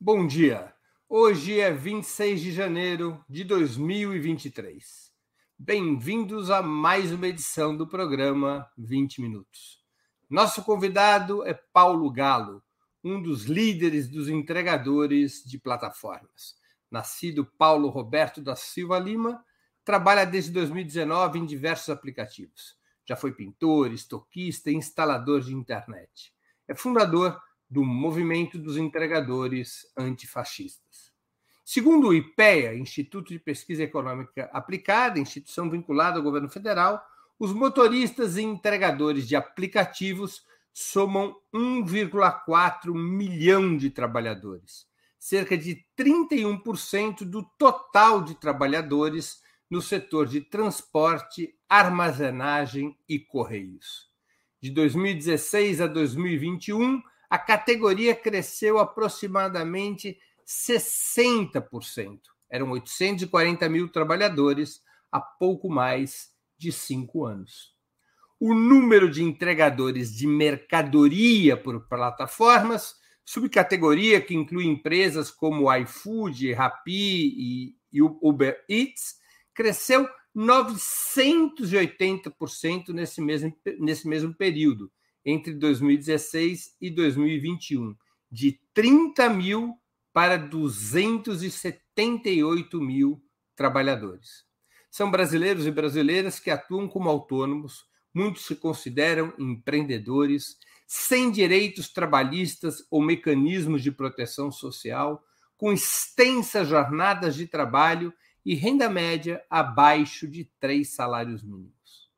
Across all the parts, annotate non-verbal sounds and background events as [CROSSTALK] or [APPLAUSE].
Bom dia. Hoje é 26 de janeiro de 2023. Bem-vindos a mais uma edição do programa 20 Minutos. Nosso convidado é Paulo Galo, um dos líderes dos entregadores de plataformas. Nascido Paulo Roberto da Silva Lima, trabalha desde 2019 em diversos aplicativos. Já foi pintor, estoquista e instalador de internet. É fundador do Movimento dos Entregadores Antifascistas. Segundo o IPEA, Instituto de Pesquisa Econômica Aplicada, instituição vinculada ao governo federal, os motoristas e entregadores de aplicativos somam 1,4 milhão de trabalhadores, cerca de 31% do total de trabalhadores no setor de transporte, armazenagem e correios. De 2016 a 2021, a categoria cresceu aproximadamente 60%. Eram 840 mil trabalhadores há pouco mais de cinco anos. O número de entregadores de mercadoria por plataformas, subcategoria que inclui empresas como iFood, Rappi e Uber Eats, cresceu 980% nesse mesmo, nesse mesmo período, entre 2016 e 2021, de 30 mil para 278 mil trabalhadores. São brasileiros e brasileiras que atuam como autônomos, muitos se consideram empreendedores, sem direitos trabalhistas ou mecanismos de proteção social, com extensas jornadas de trabalho e renda média abaixo de três salários mínimos.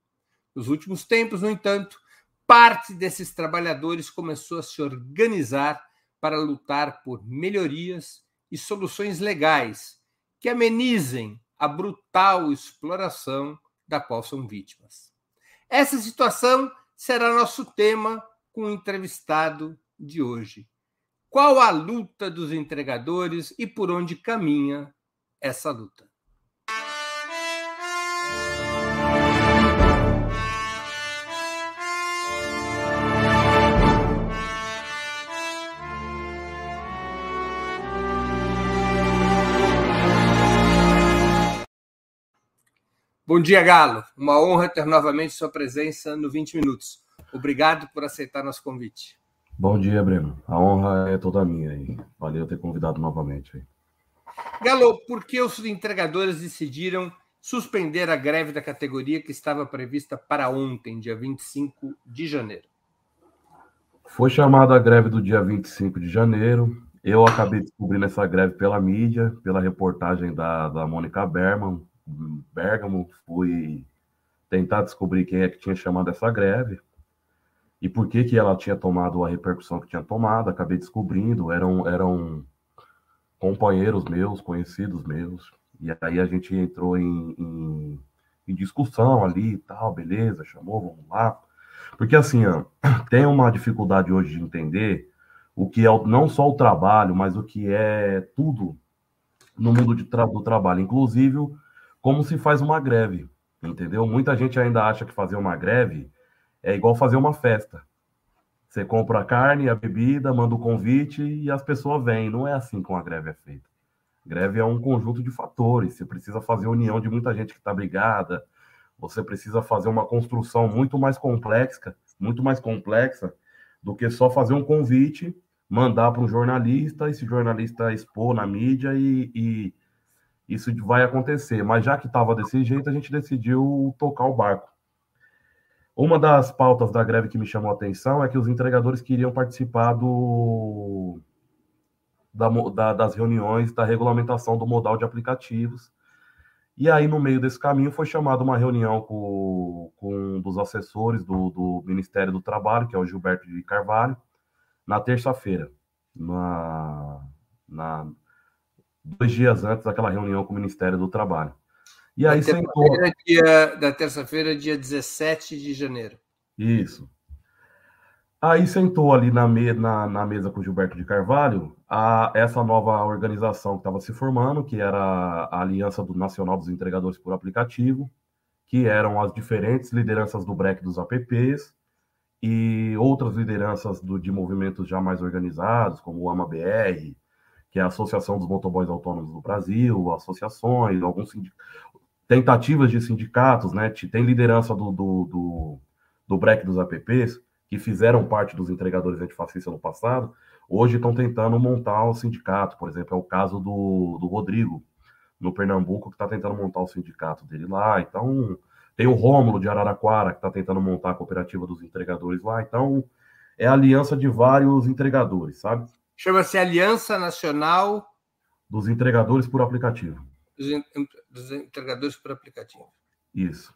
Nos últimos tempos, no entanto, parte desses trabalhadores começou a se organizar para lutar por melhorias e soluções legais que amenizem a brutal exploração da qual são vítimas. Essa situação será nosso tema com o entrevistado de hoje. Qual a luta dos entregadores e por onde caminha essa luta? Bom dia, Galo. Uma honra ter novamente sua presença no 20 Minutos. Obrigado por aceitar nosso convite. Bom dia, Breno. A honra é toda minha. Aí. Valeu ter convidado novamente. Aí. Galo, por que os entregadores decidiram suspender a greve da categoria que estava prevista para ontem, dia 25 de janeiro? Foi chamada a greve do dia 25 de janeiro. Eu acabei descobrindo essa greve pela mídia, pela reportagem da, da Mônica Berman, Bergamo, fui tentar descobrir quem é que tinha chamado essa greve e por que, que ela tinha tomado a repercussão que tinha tomado. Acabei descobrindo, eram, eram companheiros meus, conhecidos meus, e aí a gente entrou em, em, em discussão ali e tal, beleza, chamou, vamos lá. Porque assim, ó, [CLEARS THROAT] tem uma dificuldade hoje de entender o que é não só o trabalho, mas o que é tudo no mundo de tra do trabalho, inclusive como se faz uma greve, entendeu? Muita gente ainda acha que fazer uma greve é igual fazer uma festa. Você compra a carne, a bebida, manda o convite e as pessoas vêm. Não é assim que uma greve é feita. Greve é um conjunto de fatores. Você precisa fazer união de muita gente que está brigada. Você precisa fazer uma construção muito mais complexa, muito mais complexa do que só fazer um convite, mandar para um jornalista, esse jornalista expor na mídia e, e isso vai acontecer. Mas já que estava desse jeito, a gente decidiu tocar o barco. Uma das pautas da greve que me chamou a atenção é que os entregadores queriam participar do, da, da, das reuniões da regulamentação do modal de aplicativos. E aí, no meio desse caminho, foi chamada uma reunião com, com um dos assessores do, do Ministério do Trabalho, que é o Gilberto de Carvalho, na terça-feira, na, na, dois dias antes daquela reunião com o Ministério do Trabalho. E aí da sentou. Dia, da terça-feira, dia 17 de janeiro. Isso. Aí sentou ali na, me, na, na mesa com o Gilberto de Carvalho a, essa nova organização que estava se formando, que era a Aliança do Nacional dos Entregadores por Aplicativo, que eram as diferentes lideranças do BREC dos apps e outras lideranças do, de movimentos já mais organizados, como o AMABR, que é a Associação dos Motoboys Autônomos do Brasil, associações, alguns tentativas de sindicatos, né? Tem liderança do, do, do, do break dos apps, que fizeram parte dos entregadores antifascistas no passado, hoje estão tentando montar um sindicato, por exemplo, é o caso do, do Rodrigo, no Pernambuco, que está tentando montar o sindicato dele lá. Então, tem o Rômulo de Araraquara, que está tentando montar a cooperativa dos entregadores lá. Então, é aliança de vários entregadores, sabe? Chama-se Aliança Nacional dos Entregadores por Aplicativo. Dos entregadores por aplicativo. Isso.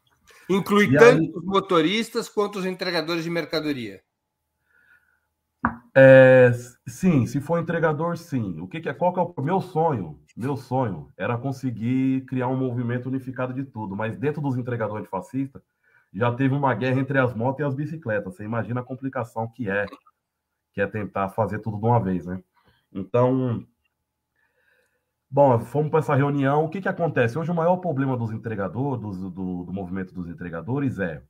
Inclui e tanto aí... os motoristas quanto os entregadores de mercadoria. É, sim, se for entregador, sim. O que, que é? Qual que é o meu sonho? Meu sonho era conseguir criar um movimento unificado de tudo, mas dentro dos entregadores fascistas já teve uma guerra entre as motos e as bicicletas. Você imagina a complicação que é, que é tentar fazer tudo de uma vez, né? Então, bom, fomos para essa reunião. O que, que acontece? Hoje o maior problema dos entregadores, do, do, do movimento dos entregadores é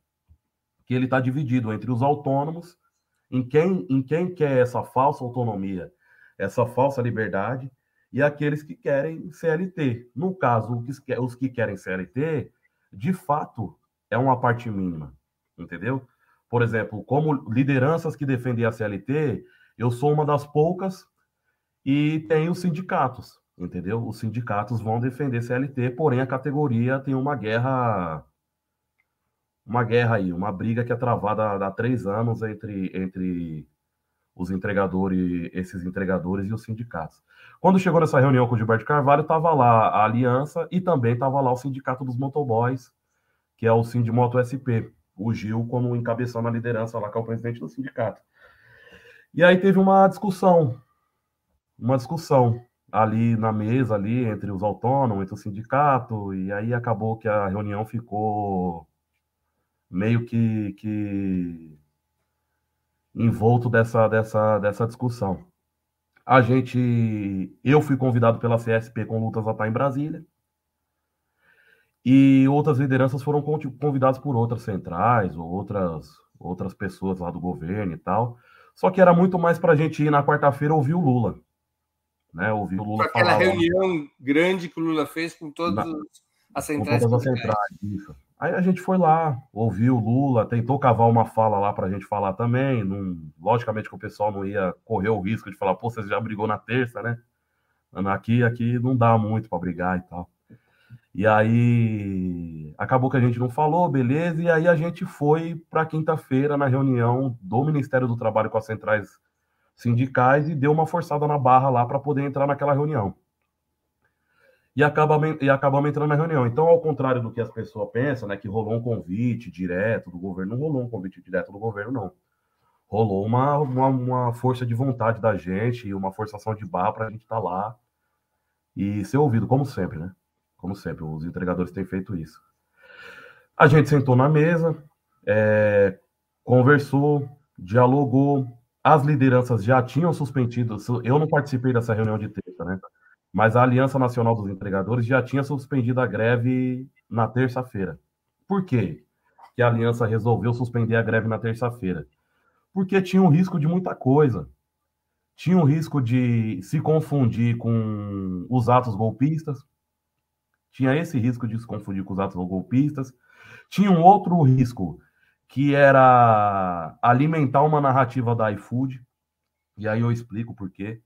que ele está dividido entre os autônomos em quem, em quem quer essa falsa autonomia, essa falsa liberdade, e aqueles que querem CLT. No caso, os que querem CLT, de fato, é uma parte mínima, entendeu? Por exemplo, como lideranças que defendem a CLT, eu sou uma das poucas e tem os sindicatos, entendeu? Os sindicatos vão defender CLT, porém a categoria tem uma guerra uma guerra aí, uma briga que é travada há três anos entre, entre os entregadores, esses entregadores e os sindicatos. Quando chegou nessa reunião com o Gilberto Carvalho, estava lá a aliança e também estava lá o sindicato dos motoboys, que é o Sindimoto SP, o Gil como encabeçando a liderança lá, que é o presidente do sindicato. E aí teve uma discussão, uma discussão ali na mesa ali entre os autônomos, entre o sindicato, e aí acabou que a reunião ficou meio que, que envolto dessa, dessa, dessa discussão. A gente, eu fui convidado pela CSP com lutas a estar em Brasília. E outras lideranças foram convidadas por outras centrais ou outras, outras pessoas lá do governo e tal. Só que era muito mais para a gente ir na quarta-feira ouvir o Lula. Né? Ouvir o Lula Aquela falar. Aquela reunião grande que o Lula fez com todas na, as centrais. Com todas as centrais, isso. Aí a gente foi lá, ouviu o Lula, tentou cavar uma fala lá para a gente falar também. Não, logicamente que o pessoal não ia correr o risco de falar, pô, você já brigou na terça, né? Aqui, aqui não dá muito para brigar e tal. E aí acabou que a gente não falou, beleza, e aí a gente foi para quinta-feira na reunião do Ministério do Trabalho com as centrais sindicais e deu uma forçada na barra lá para poder entrar naquela reunião e, acaba, e acabamos entrando na reunião. Então, ao contrário do que as pessoas pensam, né, que rolou um convite direto do governo, não rolou um convite direto do governo, não. Rolou uma, uma, uma força de vontade da gente uma forçação de barra para a gente estar tá lá e ser ouvido, como sempre, né? Como sempre, os entregadores têm feito isso. A gente sentou na mesa, é, conversou, dialogou, as lideranças já tinham suspendido. Eu não participei dessa reunião de terça, né? mas a Aliança Nacional dos Entregadores já tinha suspendido a greve na terça-feira. Por quê? Que a Aliança resolveu suspender a greve na terça-feira? Porque tinha um risco de muita coisa. Tinha um risco de se confundir com os atos golpistas. Tinha esse risco de se confundir com os atos golpistas. Tinha um outro risco, que era alimentar uma narrativa da iFood. E aí eu explico por quê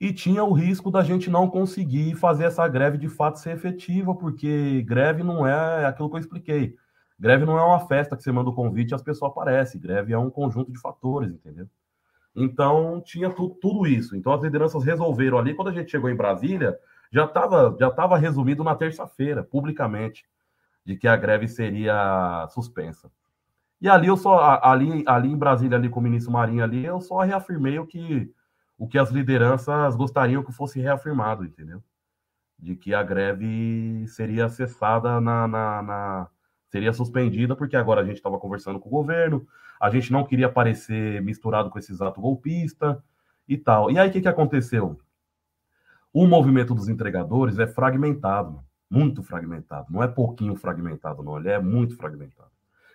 e tinha o risco da gente não conseguir fazer essa greve de fato ser efetiva, porque greve não é aquilo que eu expliquei. Greve não é uma festa que você manda o convite e as pessoas aparecem. Greve é um conjunto de fatores, entendeu? Então, tinha tu, tudo isso. Então, as lideranças resolveram ali. Quando a gente chegou em Brasília, já estava já tava resumido na terça-feira, publicamente, de que a greve seria suspensa. E ali eu só, ali, ali em Brasília, ali com o ministro Marinho ali, eu só reafirmei o que o que as lideranças gostariam que fosse reafirmado, entendeu? De que a greve seria cessada na, na, na seria suspendida, porque agora a gente estava conversando com o governo, a gente não queria aparecer misturado com esses atos golpistas e tal. E aí o que, que aconteceu? O movimento dos entregadores é fragmentado, muito fragmentado. Não é pouquinho fragmentado, não. Ele é muito fragmentado.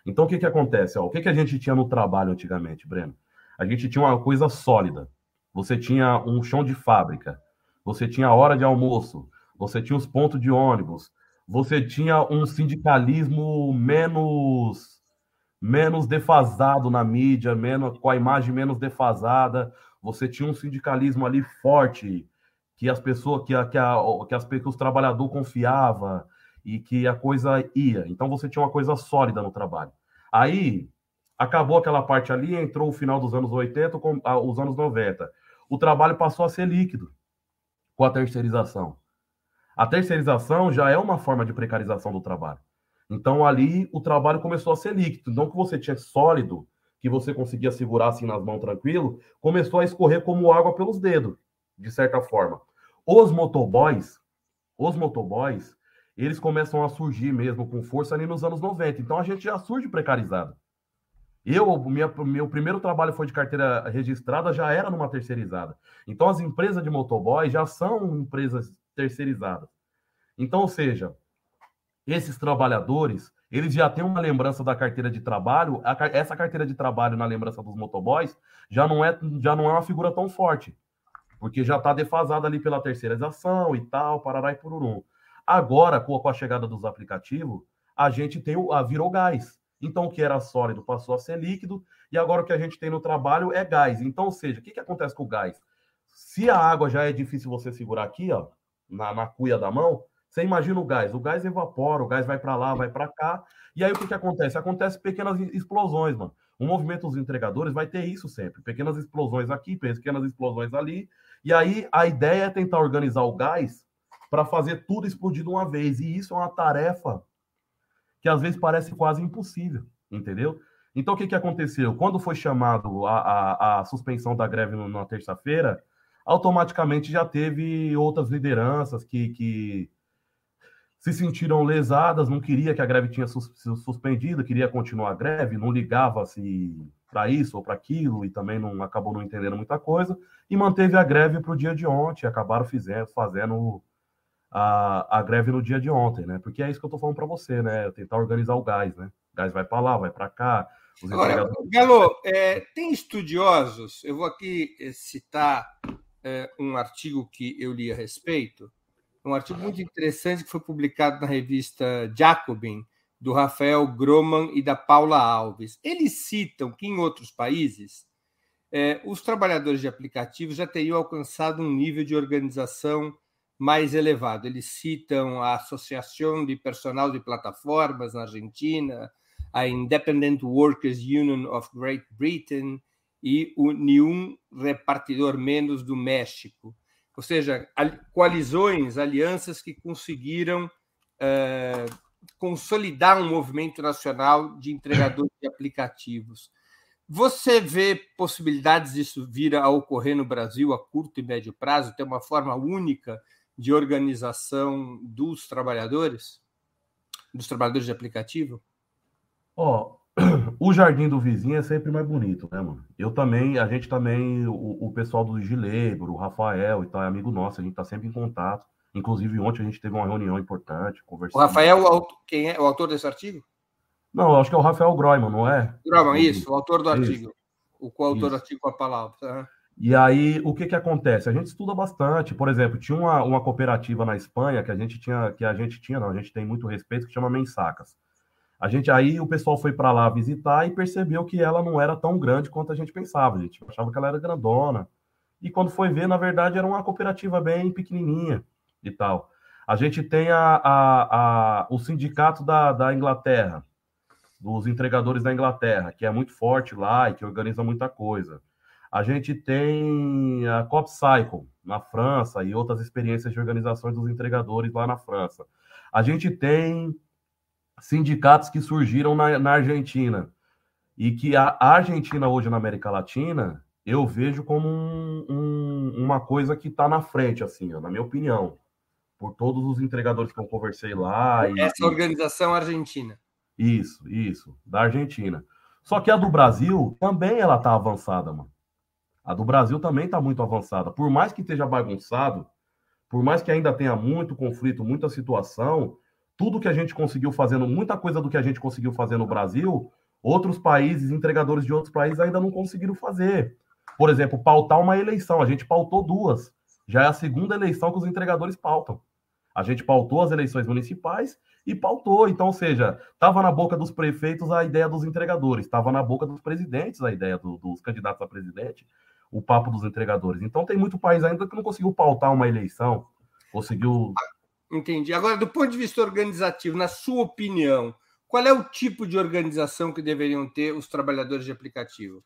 Então o que, que acontece? Ó, o que, que a gente tinha no trabalho antigamente, Breno? A gente tinha uma coisa sólida. Você tinha um chão de fábrica, você tinha hora de almoço, você tinha os pontos de ônibus, você tinha um sindicalismo menos menos defasado na mídia, menos com a imagem menos defasada, você tinha um sindicalismo ali forte, que as pessoas, que, a, que, a, que, as, que os trabalhadores confiava e que a coisa ia. Então você tinha uma coisa sólida no trabalho. Aí acabou aquela parte ali, entrou o final dos anos 80, com, os anos 90. O trabalho passou a ser líquido com a terceirização. A terceirização já é uma forma de precarização do trabalho. Então ali o trabalho começou a ser líquido. Então que você tinha sólido, que você conseguia segurar assim nas mãos tranquilo, começou a escorrer como água pelos dedos, de certa forma. Os motoboys, os motoboys, eles começam a surgir mesmo com força ali nos anos 90. Então a gente já surge precarizado. Eu, minha, meu primeiro trabalho foi de carteira registrada, já era numa terceirizada. Então as empresas de motoboy já são empresas terceirizadas. Então, ou seja, esses trabalhadores, eles já têm uma lembrança da carteira de trabalho. A, essa carteira de trabalho na lembrança dos motoboys já não é, já não é uma figura tão forte, porque já está defasada ali pela terceirização e tal, parará e pururum. Agora, com a chegada dos aplicativos, a gente tem o, a virou gás. Então, o que era sólido passou a ser líquido, e agora o que a gente tem no trabalho é gás. Então, ou seja, o que, que acontece com o gás? Se a água já é difícil você segurar aqui, ó, na, na cuia da mão, você imagina o gás. O gás evapora, o gás vai para lá, vai para cá. E aí o que, que acontece? Acontece pequenas explosões, mano. O movimento dos entregadores vai ter isso sempre. Pequenas explosões aqui, pequenas explosões ali. E aí a ideia é tentar organizar o gás para fazer tudo explodir de uma vez. E isso é uma tarefa que às vezes parece quase impossível, entendeu? Então, o que, que aconteceu? Quando foi chamado a, a, a suspensão da greve na terça-feira, automaticamente já teve outras lideranças que, que se sentiram lesadas, não queria que a greve tinha sus, suspendido, queria continuar a greve, não ligava-se para isso ou para aquilo e também não acabou não entendendo muita coisa e manteve a greve para o dia de ontem, acabaram fizendo, fazendo a, a greve no dia de ontem, né? Porque é isso que eu estou falando para você, né? Tentar organizar o gás, né? O gás vai para lá, vai para cá. Agora, Galo, é, tem estudiosos, eu vou aqui eh, citar é, um artigo que eu li a respeito, um artigo muito interessante que foi publicado na revista Jacobin, do Rafael Groman e da Paula Alves. Eles citam que em outros países é, os trabalhadores de aplicativos já teriam alcançado um nível de organização mais elevado. Eles citam a Associação de Personal de Plataformas na Argentina, a Independent Workers Union of Great Britain e o Nenhum Repartidor Menos do México. Ou seja, coalizões, alianças que conseguiram é, consolidar um movimento nacional de entregadores de aplicativos. Você vê possibilidades disso vir a ocorrer no Brasil a curto e médio prazo, ter uma forma única de organização dos trabalhadores, dos trabalhadores de aplicativo? Ó, oh, [CLEARS THROAT] o jardim do vizinho é sempre mais bonito, né, mano? Eu também, a gente também, o, o pessoal do Gilebro, o Rafael e tal, é amigo nosso, a gente tá sempre em contato. Inclusive, ontem a gente teve uma reunião importante, conversando. O Rafael, quem é o autor desse artigo? Não, acho que é o Rafael Groyman, não é? Groyman, isso, o autor do artigo. Isso. O coautor do artigo com a palavra. Uhum. E aí, o que que acontece? A gente estuda bastante. Por exemplo, tinha uma, uma cooperativa na Espanha que a gente tinha, que a gente tinha, não, a gente tem muito respeito, que chama Mensacas. A gente aí o pessoal foi para lá visitar e percebeu que ela não era tão grande quanto a gente pensava. A gente achava que ela era grandona. E quando foi ver, na verdade, era uma cooperativa bem pequenininha e tal. A gente tem a, a, a, o sindicato da, da Inglaterra, dos entregadores da Inglaterra, que é muito forte lá e que organiza muita coisa. A gente tem a CopCycle na França e outras experiências de organizações dos entregadores lá na França. A gente tem sindicatos que surgiram na, na Argentina e que a, a, Argentina hoje na América Latina eu vejo como um, um, uma coisa que está na frente, assim, ó, na minha opinião, por todos os entregadores que eu conversei lá. Essa e, organização argentina. Isso, isso, da Argentina. Só que a do Brasil também ela tá avançada, mano. A do Brasil também está muito avançada. Por mais que esteja bagunçado, por mais que ainda tenha muito conflito, muita situação, tudo que a gente conseguiu fazendo, muita coisa do que a gente conseguiu fazer no Brasil, outros países, entregadores de outros países ainda não conseguiram fazer. Por exemplo, pautar uma eleição. A gente pautou duas. Já é a segunda eleição que os entregadores pautam. A gente pautou as eleições municipais e pautou. Então, ou seja, estava na boca dos prefeitos a ideia dos entregadores, estava na boca dos presidentes a ideia do, dos candidatos a presidente, o papo dos entregadores. Então, tem muito país ainda que não conseguiu pautar uma eleição, conseguiu. Entendi. Agora, do ponto de vista organizativo, na sua opinião, qual é o tipo de organização que deveriam ter os trabalhadores de aplicativo?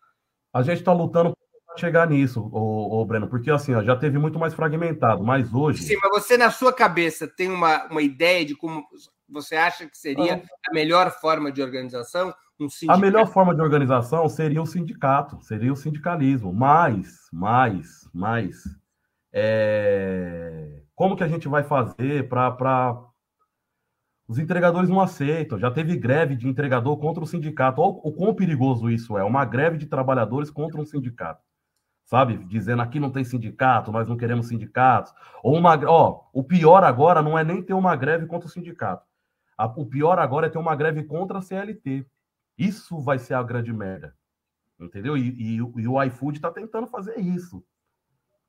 A gente está lutando chegar nisso, o, o Breno, porque assim, ó, já teve muito mais fragmentado, mas hoje. Sim, mas você, na sua cabeça, tem uma, uma ideia de como você acha que seria ah. a melhor forma de organização? Um a melhor forma de organização seria o sindicato, seria o sindicalismo. Mas, mais, mais. É... Como que a gente vai fazer para. Os entregadores não aceitam. Já teve greve de entregador contra o sindicato. Olha o quão perigoso isso é. Uma greve de trabalhadores contra um sindicato. Sabe? Dizendo aqui não tem sindicato, nós não queremos sindicatos. Ou uma. Ó, o pior agora não é nem ter uma greve contra o sindicato. O pior agora é ter uma greve contra a CLT. Isso vai ser a grande merda. Entendeu? E, e, e o iFood está tentando fazer isso.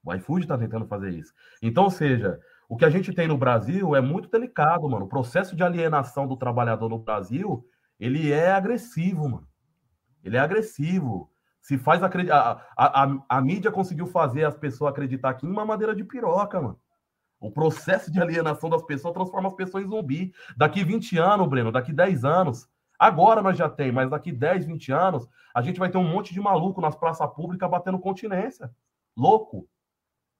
O iFood está tentando fazer isso. Então, ou seja, o que a gente tem no Brasil é muito delicado, mano. O processo de alienação do trabalhador no Brasil, ele é agressivo, mano. Ele é agressivo. Se faz acreditar. A, a, a, mídia conseguiu fazer as pessoas acreditar aqui em uma madeira de piroca, mano. O processo de alienação das pessoas transforma as pessoas em zumbi. Daqui 20 anos, Breno, daqui 10 anos. Agora nós já tem, mas daqui 10, 20 anos, a gente vai ter um monte de maluco nas praças públicas batendo continência. Louco.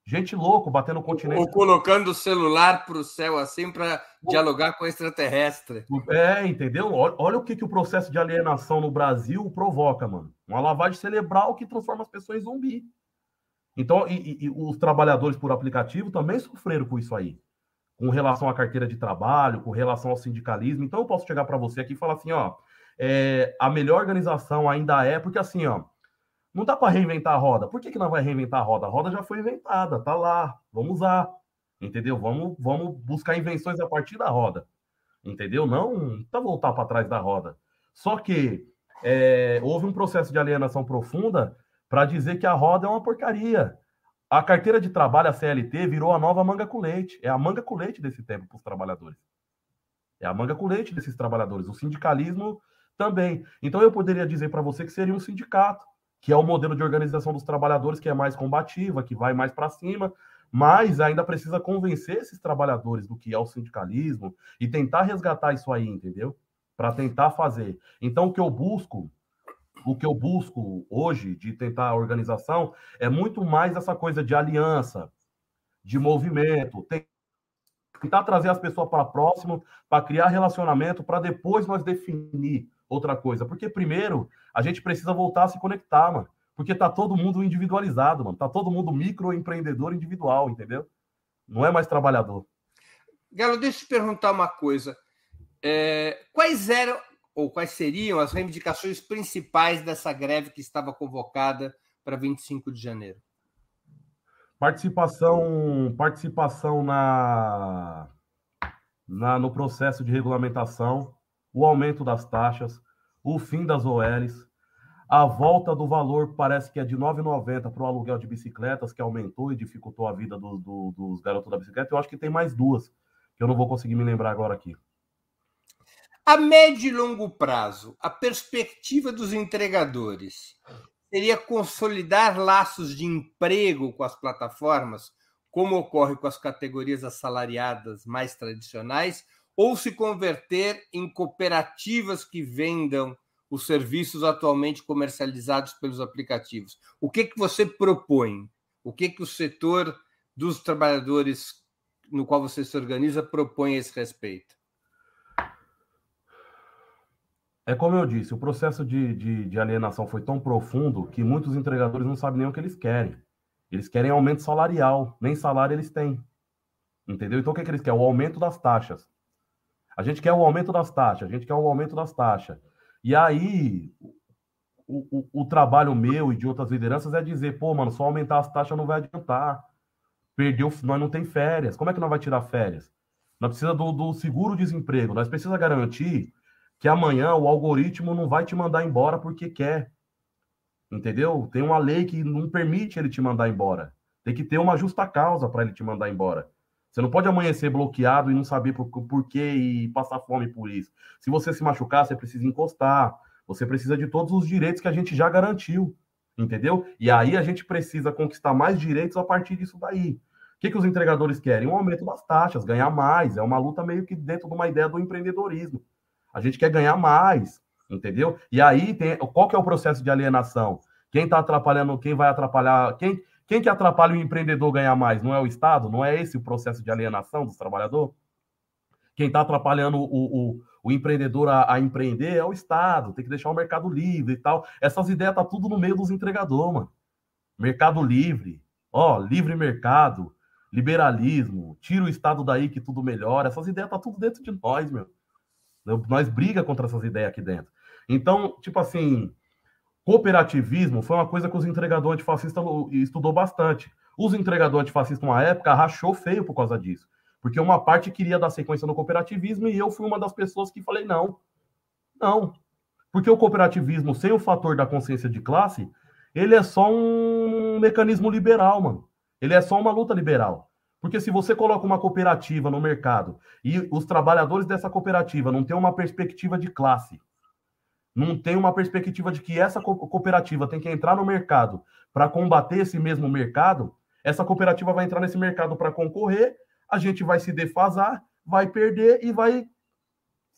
Gente louco batendo continência. Ou colocando o celular para o céu assim para dialogar com o extraterrestre. É, entendeu? Olha, olha, o que, que o processo de alienação no Brasil provoca, mano. Uma lavagem cerebral que transforma as pessoas em zumbi. Então, e, e, os trabalhadores por aplicativo também sofreram com isso aí, com relação à carteira de trabalho, com relação ao sindicalismo. Então, eu posso chegar para você aqui e falar assim, ó, é, a melhor organização ainda é, porque assim, ó, não dá para reinventar a roda. Por que, que não vai reinventar a roda? A roda já foi inventada, tá lá, vamos usar, entendeu? Vamos, vamos buscar invenções a partir da roda, entendeu? Não tá voltar para trás da roda. Só que é, houve um processo de alienação profunda para dizer que a roda é uma porcaria. A carteira de trabalho, a CLT, virou a nova manga com leite. É a manga com leite desse tempo para os trabalhadores. É a manga com leite desses trabalhadores. O sindicalismo também. Então eu poderia dizer para você que seria um sindicato, que é o modelo de organização dos trabalhadores que é mais combativa, que vai mais para cima, mas ainda precisa convencer esses trabalhadores do que é o sindicalismo e tentar resgatar isso aí, entendeu? Para tentar fazer. Então o que eu busco o que eu busco hoje de tentar a organização é muito mais essa coisa de aliança, de movimento, tentar trazer as pessoas para próximo, para criar relacionamento, para depois nós definir outra coisa. Porque primeiro a gente precisa voltar a se conectar, mano. Porque tá todo mundo individualizado, mano. Tá todo mundo microempreendedor individual, entendeu? Não é mais trabalhador. Galo, deixa eu te perguntar uma coisa. É, quais eram ou quais seriam as reivindicações principais dessa greve que estava convocada para 25 de janeiro? Participação, participação na, na no processo de regulamentação, o aumento das taxas, o fim das OLs, a volta do valor parece que é de R$ 9,90 para o aluguel de bicicletas, que aumentou e dificultou a vida do, dos garotos da bicicleta. Eu acho que tem mais duas, que eu não vou conseguir me lembrar agora aqui. A médio e longo prazo, a perspectiva dos entregadores seria consolidar laços de emprego com as plataformas, como ocorre com as categorias assalariadas mais tradicionais, ou se converter em cooperativas que vendam os serviços atualmente comercializados pelos aplicativos. O que, que você propõe? O que, que o setor dos trabalhadores no qual você se organiza propõe a esse respeito? É como eu disse, o processo de, de, de, alienação foi tão profundo que muitos entregadores não sabem nem o que eles querem. Eles querem aumento salarial, nem salário eles têm. Entendeu? Então o que, é que eles querem? O aumento das taxas. A gente quer o aumento das taxas, a gente quer o aumento das taxas. E aí, o, o, o trabalho meu e de outras lideranças é dizer, pô, mano, só aumentar as taxas não vai adiantar. Perdeu, nós não tem férias. Como é que nós vai tirar férias? Nós precisamos do, do seguro-desemprego, nós precisamos garantir que amanhã o algoritmo não vai te mandar embora porque quer. Entendeu? Tem uma lei que não permite ele te mandar embora. Tem que ter uma justa causa para ele te mandar embora. Você não pode amanhecer bloqueado e não saber por, por quê e passar fome por isso. Se você se machucar, você precisa encostar. Você precisa de todos os direitos que a gente já garantiu. Entendeu? E aí a gente precisa conquistar mais direitos a partir disso daí. O que, que os entregadores querem? Um aumento das taxas, ganhar mais. É uma luta meio que dentro de uma ideia do empreendedorismo. A gente quer ganhar mais, entendeu? E aí tem qual que é o processo de alienação? Quem está atrapalhando, quem vai atrapalhar, quem, quem que atrapalha o empreendedor ganhar mais? Não é o Estado? Não é esse o processo de alienação dos trabalhadores? Quem está atrapalhando o, o, o empreendedor a, a, empreender é o Estado, tem que deixar o mercado livre e tal. Essas ideias tá tudo no meio dos entregadores, mano. Mercado livre, ó, livre mercado, liberalismo, tira o Estado daí que tudo melhora. Essas ideias tá tudo dentro de nós, meu. Nós briga contra essas ideias aqui dentro. Então, tipo assim, Cooperativismo foi uma coisa que os entregadores antifascistas estudou bastante. Os entregadores antifascistas, uma época, rachou feio por causa disso. Porque uma parte queria dar sequência no cooperativismo e eu fui uma das pessoas que falei não. Não. Porque o cooperativismo, sem o fator da consciência de classe, ele é só um mecanismo liberal, mano. Ele é só uma luta liberal. Porque se você coloca uma cooperativa no mercado e os trabalhadores dessa cooperativa não têm uma perspectiva de classe, não tem uma perspectiva de que essa cooperativa tem que entrar no mercado para combater esse mesmo mercado, essa cooperativa vai entrar nesse mercado para concorrer, a gente vai se defasar, vai perder e vai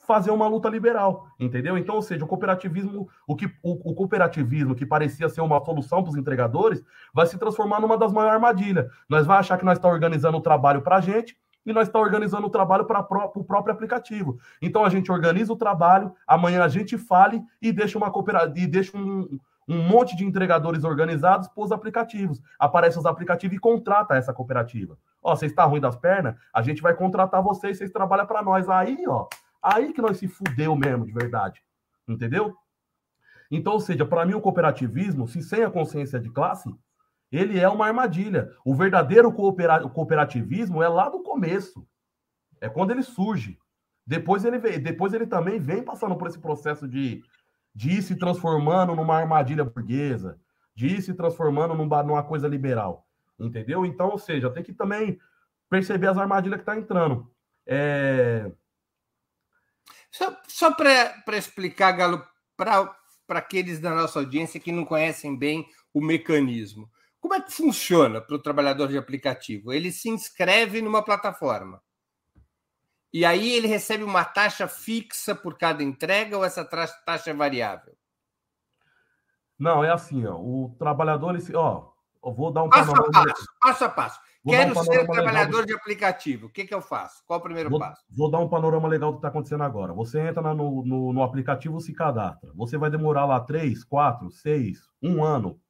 fazer uma luta liberal, entendeu? Então, ou seja, o cooperativismo, o que o, o cooperativismo que parecia ser uma solução para os entregadores, vai se transformar numa das maiores armadilhas. Nós vai achar que nós está organizando o trabalho para a gente, e nós está organizando o trabalho para o próprio aplicativo. Então a gente organiza o trabalho, amanhã a gente fale e deixa uma cooperativa e deixa um, um monte de entregadores organizados para os aplicativos. Aparece os aplicativos e contrata essa cooperativa. Ó, você está ruim das pernas? A gente vai contratar vocês, vocês trabalham para nós. Aí, ó, aí que nós se fudeu mesmo, de verdade. Entendeu? Então, ou seja, para mim o cooperativismo, se sem a consciência de classe, ele é uma armadilha. O verdadeiro cooperativismo é lá do começo. É quando ele surge. Depois ele, vem, depois ele também vem passando por esse processo de, de ir se transformando numa armadilha burguesa, de ir se transformando numa, numa coisa liberal. Entendeu? Então, ou seja, tem que também perceber as armadilhas que está entrando. É... Só, só para explicar, Galo, para aqueles da nossa audiência que não conhecem bem o mecanismo. Como é que funciona para o trabalhador de aplicativo? Ele se inscreve numa plataforma. E aí ele recebe uma taxa fixa por cada entrega ou essa taxa é variável? Não, é assim, ó, o trabalhador, ele, ó, eu vou dar um passo a passo, passo a passo. Vou Quero um ser trabalhador legal. de aplicativo. O que, que eu faço? Qual o primeiro vou, passo? Vou dar um panorama legal do que está acontecendo agora. Você entra no, no, no aplicativo, se cadastra. Você vai demorar lá três, quatro, seis, um ano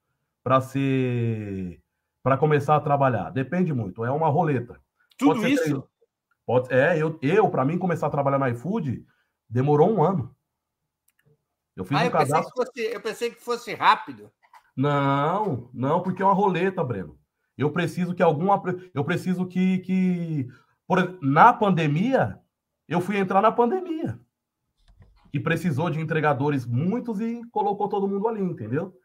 para ser para começar a trabalhar? Depende muito, é uma roleta. Tudo pode isso? Pode, é, eu, eu para mim começar a trabalhar na iFood demorou um ano. Eu fiz ah, um eu cadastro. Pensei fosse, eu pensei que fosse rápido. Não, não, porque é uma roleta, Breno. Eu preciso que alguma. Eu preciso que. que por, na pandemia, eu fui entrar na pandemia. E precisou de entregadores muitos e colocou todo mundo ali, entendeu?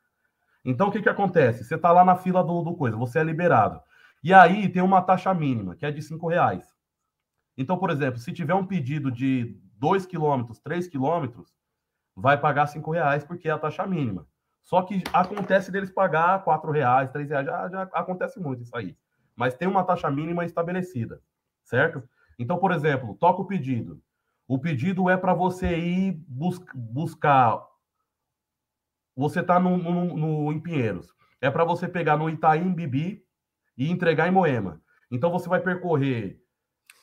Então, o que, que acontece? Você está lá na fila do, do, coisa, você é liberado. E aí tem uma taxa mínima, que é de cinco reais. Então, por exemplo, se tiver um pedido de 2 quilômetros, 3 quilômetros, vai pagar cinco reais, porque é a taxa mínima. Só que acontece deles pagar quatro reais, três reais, já, já acontece muito isso aí. Mas tem uma taxa mínima estabelecida, certo? Então, por exemplo, toca o pedido. O pedido é para você ir bus buscar você está no, no, no, em Pinheiros. É para você pegar no Itaim Bibi e entregar em Moema. Então você vai percorrer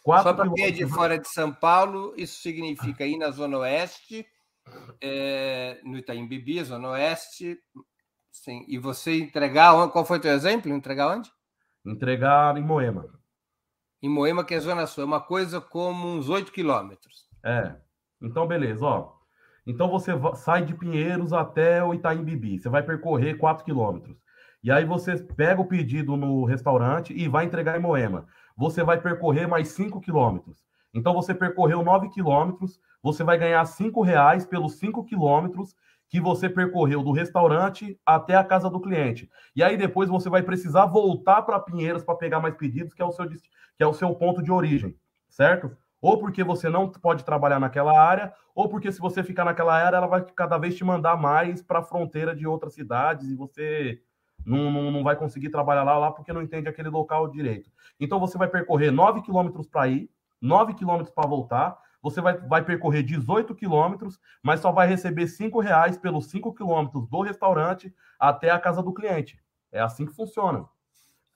quatro. Só para quem é de fora de São Paulo, isso significa ir na Zona Oeste, é, no Itaim Bibi, Zona Oeste. Sim. E você entregar. Qual foi o teu exemplo? Entregar onde? Entregar em Moema. Em Moema, que é Zona Sul. É uma coisa como uns 8 quilômetros. É. Então, beleza. Ó, então você sai de Pinheiros até o Itaim Bibi. Você vai percorrer 4 quilômetros. E aí você pega o pedido no restaurante e vai entregar em Moema. Você vai percorrer mais 5 quilômetros. Então você percorreu 9 quilômetros, você vai ganhar 5 reais pelos 5 quilômetros que você percorreu do restaurante até a casa do cliente. E aí depois você vai precisar voltar para Pinheiros para pegar mais pedidos, que é o seu que é o seu ponto de origem, certo? Ou porque você não pode trabalhar naquela área, ou porque se você ficar naquela área, ela vai cada vez te mandar mais para a fronteira de outras cidades e você não, não, não vai conseguir trabalhar lá, lá porque não entende aquele local direito. Então você vai percorrer 9 quilômetros para ir, 9 quilômetros para voltar, você vai, vai percorrer 18 quilômetros, mas só vai receber 5 reais pelos 5 quilômetros do restaurante até a casa do cliente. É assim que funciona.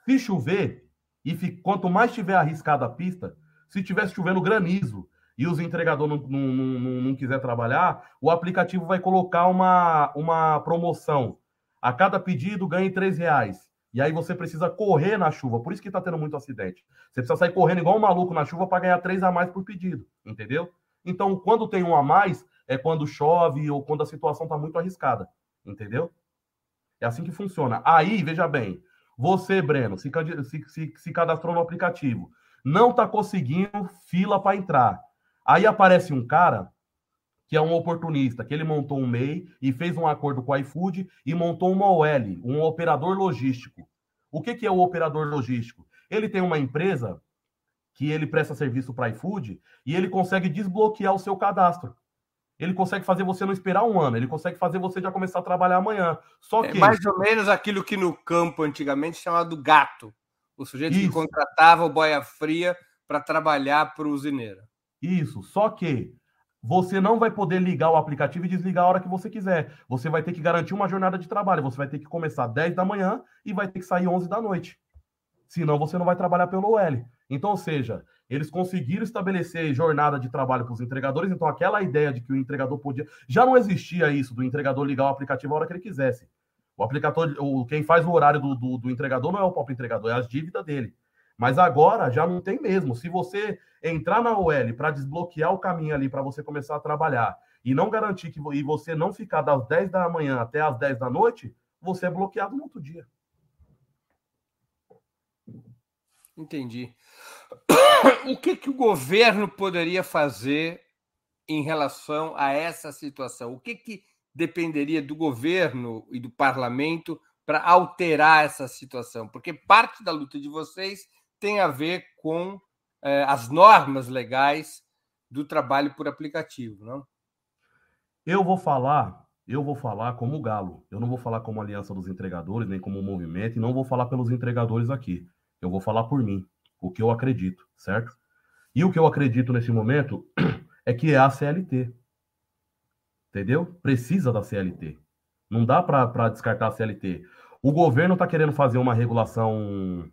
Se chover, e quanto mais tiver arriscada a pista, se tivesse chovendo granizo e os entregadores não, não, não, não quiser trabalhar, o aplicativo vai colocar uma, uma promoção. A cada pedido ganhe três reais. E aí você precisa correr na chuva. Por isso que está tendo muito acidente. Você precisa sair correndo igual um maluco na chuva para ganhar três a mais por pedido. Entendeu? Então, quando tem um a mais, é quando chove ou quando a situação está muito arriscada. Entendeu? É assim que funciona. Aí, veja bem, você, Breno, se, se, se, se cadastrou no aplicativo não está conseguindo fila para entrar. Aí aparece um cara que é um oportunista, que ele montou um MEI e fez um acordo com o iFood e montou uma OL, um operador logístico. O que, que é o operador logístico? Ele tem uma empresa que ele presta serviço para iFood e ele consegue desbloquear o seu cadastro. Ele consegue fazer você não esperar um ano, ele consegue fazer você já começar a trabalhar amanhã. Só é que. mais ou menos aquilo que no campo antigamente chamado gato. O sujeito Isso. que contratava o boia fria para trabalhar para o usineiro. Isso, só que você não vai poder ligar o aplicativo e desligar a hora que você quiser. Você vai ter que garantir uma jornada de trabalho. Você vai ter que começar 10 da manhã e vai ter que sair 11 da noite. Senão você não vai trabalhar pelo OL. Então, ou seja, eles conseguiram estabelecer jornada de trabalho para os entregadores. Então, aquela ideia de que o entregador podia. Já não existia isso do entregador ligar o aplicativo a hora que ele quisesse. O aplicador, o, quem faz o horário do, do, do entregador não é o próprio entregador, é as dívidas dele. Mas agora já não tem mesmo. Se você entrar na OL para desbloquear o caminho ali para você começar a trabalhar e não garantir que e você não ficar das 10 da manhã até as 10 da noite, você é bloqueado no outro dia. Entendi. [COUGHS] O que, que o governo poderia fazer em relação a essa situação? O que, que dependeria do governo e do parlamento para alterar essa situação? Porque parte da luta de vocês tem a ver com eh, as normas legais do trabalho por aplicativo, não? Eu vou falar, eu vou falar como Galo. Eu não vou falar como Aliança dos Entregadores, nem como movimento, e não vou falar pelos entregadores aqui. Eu vou falar por mim, o que eu acredito, certo? E o que eu acredito nesse momento [CLEARS THROAT] é que é a CLT. Entendeu? Precisa da CLT. Não dá para descartar a CLT. O governo está querendo fazer uma regulação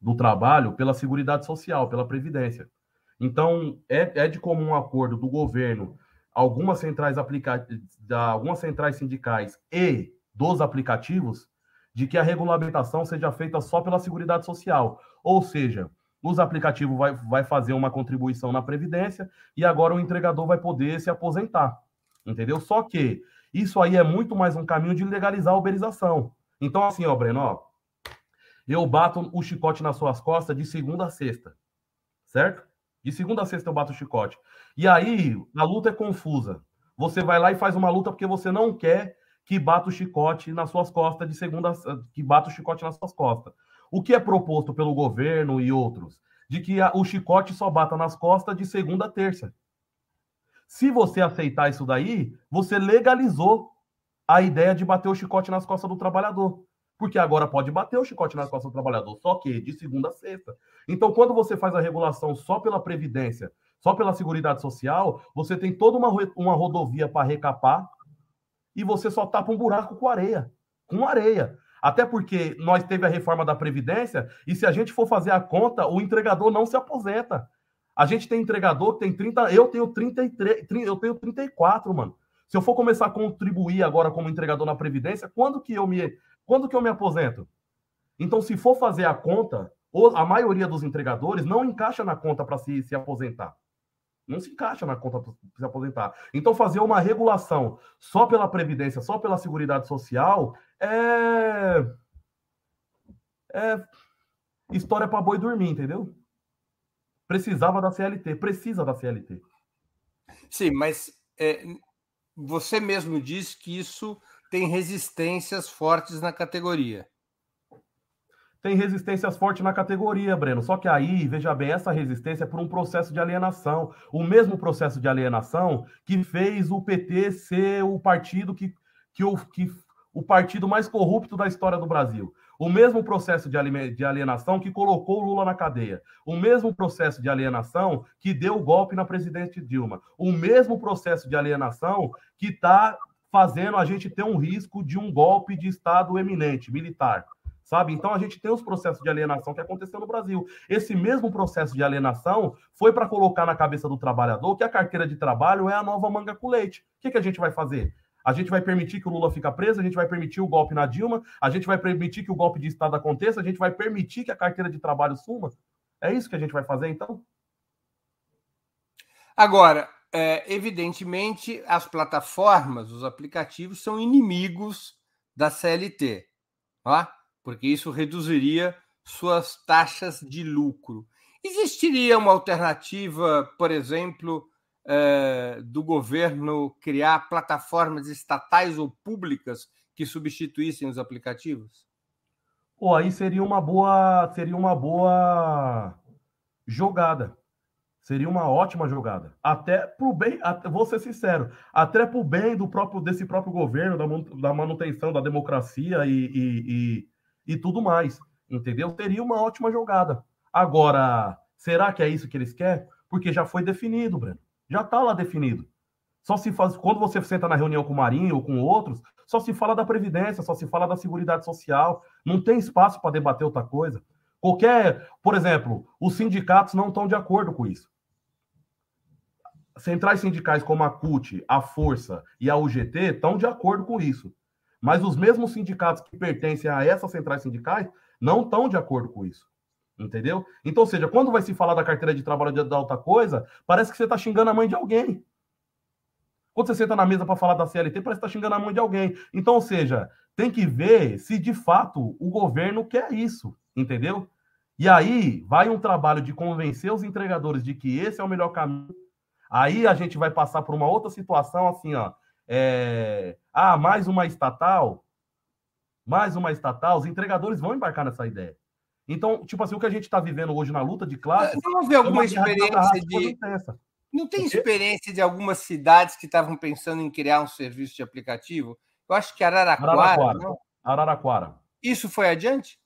do trabalho pela Seguridade Social, pela Previdência. Então, é, é de comum acordo do governo, algumas centrais algumas centrais sindicais e dos aplicativos, de que a regulamentação seja feita só pela Seguridade Social. Ou seja, os aplicativos vai, vai fazer uma contribuição na Previdência e agora o entregador vai poder se aposentar entendeu? Só que isso aí é muito mais um caminho de legalizar a uberização. Então, assim, ó, Breno, ó, eu bato o chicote nas suas costas de segunda a sexta, certo? De segunda a sexta eu bato o chicote. E aí, a luta é confusa. Você vai lá e faz uma luta porque você não quer que bata o chicote nas suas costas de segunda, que bata o chicote nas suas costas. O que é proposto pelo governo e outros? De que a, o chicote só bata nas costas de segunda a terça. Se você aceitar isso daí, você legalizou a ideia de bater o chicote nas costas do trabalhador. Porque agora pode bater o chicote nas costas do trabalhador, só que de segunda a sexta. Então, quando você faz a regulação só pela Previdência, só pela Seguridade Social, você tem toda uma, uma rodovia para recapar e você só tapa um buraco com areia. Com areia. Até porque nós teve a reforma da Previdência e se a gente for fazer a conta, o entregador não se aposenta. A gente tem entregador que tem 30, eu tenho 33, eu tenho 34, mano. Se eu for começar a contribuir agora como entregador na previdência, quando que eu me quando que eu me aposento? Então, se for fazer a conta, a maioria dos entregadores não encaixa na conta para se, se aposentar. Não se encaixa na conta para se aposentar. Então, fazer uma regulação só pela Previdência, só pela Seguridade Social, é. É história para boi dormir, entendeu? Precisava da CLT, precisa da CLT. Sim, mas é, você mesmo disse que isso tem resistências fortes na categoria. Tem resistências fortes na categoria, Breno. Só que aí, veja bem, essa resistência é por um processo de alienação. O mesmo processo de alienação que fez o PT ser o partido que, que, o, que o partido mais corrupto da história do Brasil. O mesmo processo de alienação que colocou Lula na cadeia. O mesmo processo de alienação que deu o golpe na presidente Dilma. O mesmo processo de alienação que está fazendo a gente ter um risco de um golpe de Estado eminente, militar. Sabe? Então a gente tem os processos de alienação que aconteceu no Brasil. Esse mesmo processo de alienação foi para colocar na cabeça do trabalhador que a carteira de trabalho é a nova manga com leite. O que, que a gente vai fazer? A gente vai permitir que o Lula fique preso, a gente vai permitir o golpe na Dilma, a gente vai permitir que o golpe de Estado aconteça, a gente vai permitir que a carteira de trabalho suma. É isso que a gente vai fazer, então? Agora, é, evidentemente, as plataformas, os aplicativos, são inimigos da CLT, ó? porque isso reduziria suas taxas de lucro. Existiria uma alternativa, por exemplo, eh, do governo criar plataformas estatais ou públicas que substituíssem os aplicativos? Pô, aí seria uma boa, seria uma boa jogada. Seria uma ótima jogada. Até pro bem, até, vou ser sincero, até pro bem do próprio desse próprio governo, da, da manutenção da democracia e, e, e, e tudo mais. Entendeu? Seria uma ótima jogada. Agora, será que é isso que eles querem? Porque já foi definido, Breno. Já está lá definido. Só se faz quando você senta na reunião com o Marinho ou com outros, só se fala da previdência, só se fala da seguridade social. Não tem espaço para debater outra coisa. Qualquer, por exemplo, os sindicatos não estão de acordo com isso. Centrais sindicais como a CUT, a Força e a UGT estão de acordo com isso. Mas os mesmos sindicatos que pertencem a essas centrais sindicais não estão de acordo com isso. Entendeu? Então, ou seja, quando vai se falar da carteira de trabalho da outra coisa, parece que você está xingando a mãe de alguém. Quando você senta na mesa para falar da CLT, parece que está xingando a mãe de alguém. Então, ou seja, tem que ver se de fato o governo quer isso, entendeu? E aí vai um trabalho de convencer os entregadores de que esse é o melhor caminho. Aí a gente vai passar por uma outra situação assim, ó. É... Ah, mais uma estatal? Mais uma estatal? Os entregadores vão embarcar nessa ideia. Então, tipo assim, o que a gente está vivendo hoje na luta de classe. Não houve alguma é experiência de. Não tem experiência de algumas cidades que estavam pensando em criar um serviço de aplicativo? Eu acho que Araraquara. Araraquara. Não? Araraquara. Isso foi adiante?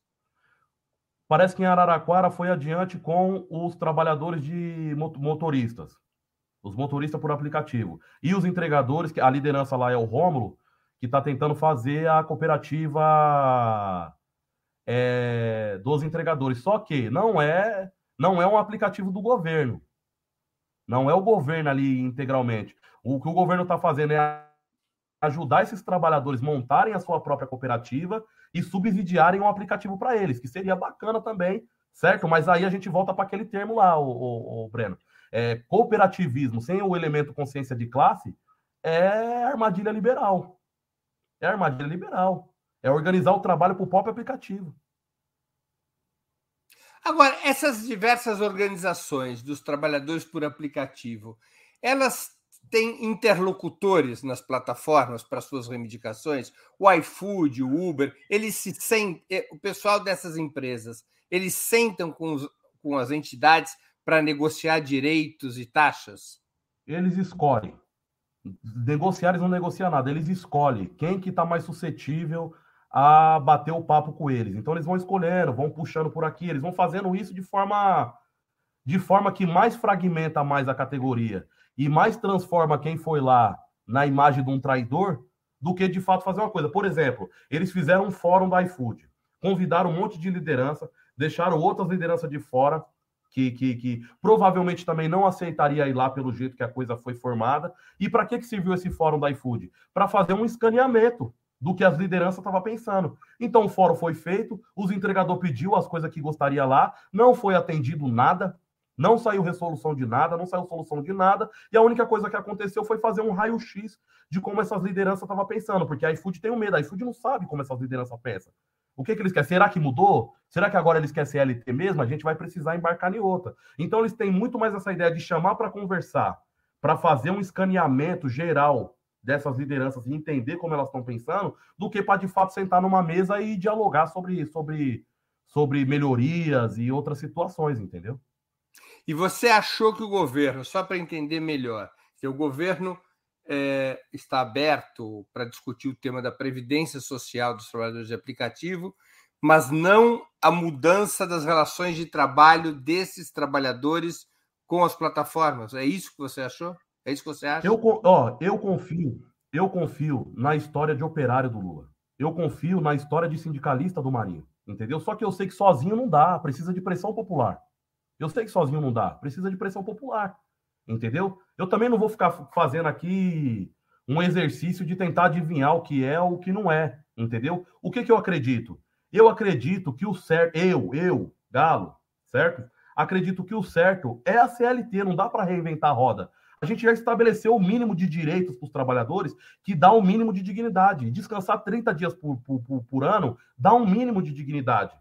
Parece que em Araraquara foi adiante com os trabalhadores de motoristas, os motoristas por aplicativo. E os entregadores, que a liderança lá é o Rômulo, que está tentando fazer a cooperativa é, dos entregadores. Só que não é, não é um aplicativo do governo. Não é o governo ali integralmente. O que o governo está fazendo é ajudar esses trabalhadores montarem a sua própria cooperativa e subsidiarem um aplicativo para eles, que seria bacana também, certo? Mas aí a gente volta para aquele termo lá, o, o, o Breno. É, cooperativismo sem o elemento consciência de classe é armadilha liberal. É armadilha liberal. É organizar o trabalho para o próprio aplicativo. Agora, essas diversas organizações dos trabalhadores por aplicativo, elas têm interlocutores nas plataformas para suas reivindicações? O iFood, o Uber, eles se sentem, eh, o pessoal dessas empresas, eles sentam com, os, com as entidades para negociar direitos e taxas? Eles escolhem. Negociar, eles não negociam nada, eles escolhem quem que está mais suscetível a bater o papo com eles. Então eles vão escolhendo, vão puxando por aqui, eles vão fazendo isso de forma de forma que mais fragmenta mais a categoria e mais transforma quem foi lá na imagem de um traidor do que de fato fazer uma coisa. Por exemplo, eles fizeram um fórum da iFood, convidaram um monte de liderança, deixaram outras lideranças de fora que, que, que, provavelmente também não aceitaria ir lá pelo jeito que a coisa foi formada. E para que, que serviu esse fórum da iFood? Para fazer um escaneamento do que as lideranças estavam pensando. Então o fórum foi feito, os entregador pediu as coisas que gostaria lá, não foi atendido nada, não saiu resolução de nada, não saiu solução de nada, e a única coisa que aconteceu foi fazer um raio-x de como essas lideranças estavam pensando, porque a iFood tem um medo, a iFood não sabe como essas lideranças pensam. O que, que eles querem? Será que mudou? Será que agora eles querem CLT mesmo? A gente vai precisar embarcar em outra. Então eles têm muito mais essa ideia de chamar para conversar, para fazer um escaneamento geral dessas lideranças e entender como elas estão pensando, do que para de fato sentar numa mesa e dialogar sobre, sobre, sobre melhorias e outras situações, entendeu? E você achou que o governo, só para entender melhor, que o governo é, está aberto para discutir o tema da previdência social dos trabalhadores de aplicativo, mas não a mudança das relações de trabalho desses trabalhadores com as plataformas. É isso que você achou? É isso que você acha? Eu, ó, eu confio, eu confio na história de operário do Lula. Eu confio na história de sindicalista do Marinho, entendeu? Só que eu sei que sozinho não dá, precisa de pressão popular. Eu sei que sozinho não dá, precisa de pressão popular, entendeu? Eu também não vou ficar fazendo aqui um exercício de tentar adivinhar o que é ou o que não é, entendeu? O que, que eu acredito? Eu acredito que o certo, eu, eu, Galo, certo? Acredito que o certo é a CLT, não dá para reinventar a roda. A gente já estabeleceu o mínimo de direitos para os trabalhadores, que dá o um mínimo de dignidade. Descansar 30 dias por, por, por, por ano dá um mínimo de dignidade.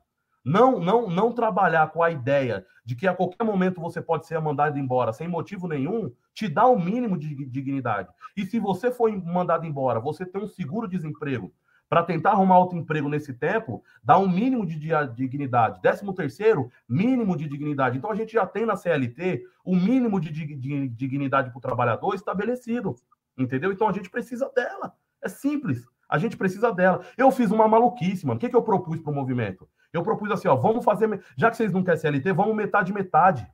Não, não, não trabalhar com a ideia de que a qualquer momento você pode ser mandado embora sem motivo nenhum, te dá o um mínimo de dignidade. E se você for mandado embora, você tem um seguro-desemprego, para tentar arrumar outro emprego nesse tempo, dá um mínimo de dignidade. Décimo terceiro, mínimo de dignidade. Então a gente já tem na CLT o mínimo de dignidade para o trabalhador estabelecido. Entendeu? Então a gente precisa dela. É simples. A gente precisa dela. Eu fiz uma maluquice, mano. O que, que eu propus para o movimento? Eu propus assim, ó, vamos fazer. Já que vocês não querem CLT, vamos metade metade.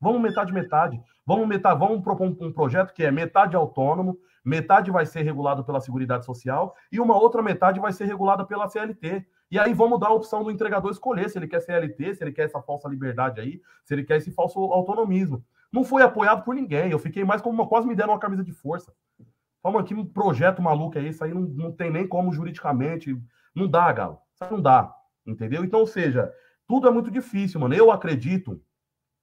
Vamos metade metade. Vamos metade, vamos propor um, um projeto que é metade autônomo, metade vai ser regulado pela Seguridade Social e uma outra metade vai ser regulada pela CLT. E aí vamos dar a opção do entregador escolher se ele quer CLT, se ele quer essa falsa liberdade aí, se ele quer esse falso autonomismo. Não foi apoiado por ninguém. Eu fiquei mais como uma, quase me deram uma camisa de força. Fala, que projeto maluco é esse aí? Não, não tem nem como juridicamente. Não dá, Galo. Não dá. Entendeu? Então, ou seja, tudo é muito difícil, mano. Eu acredito,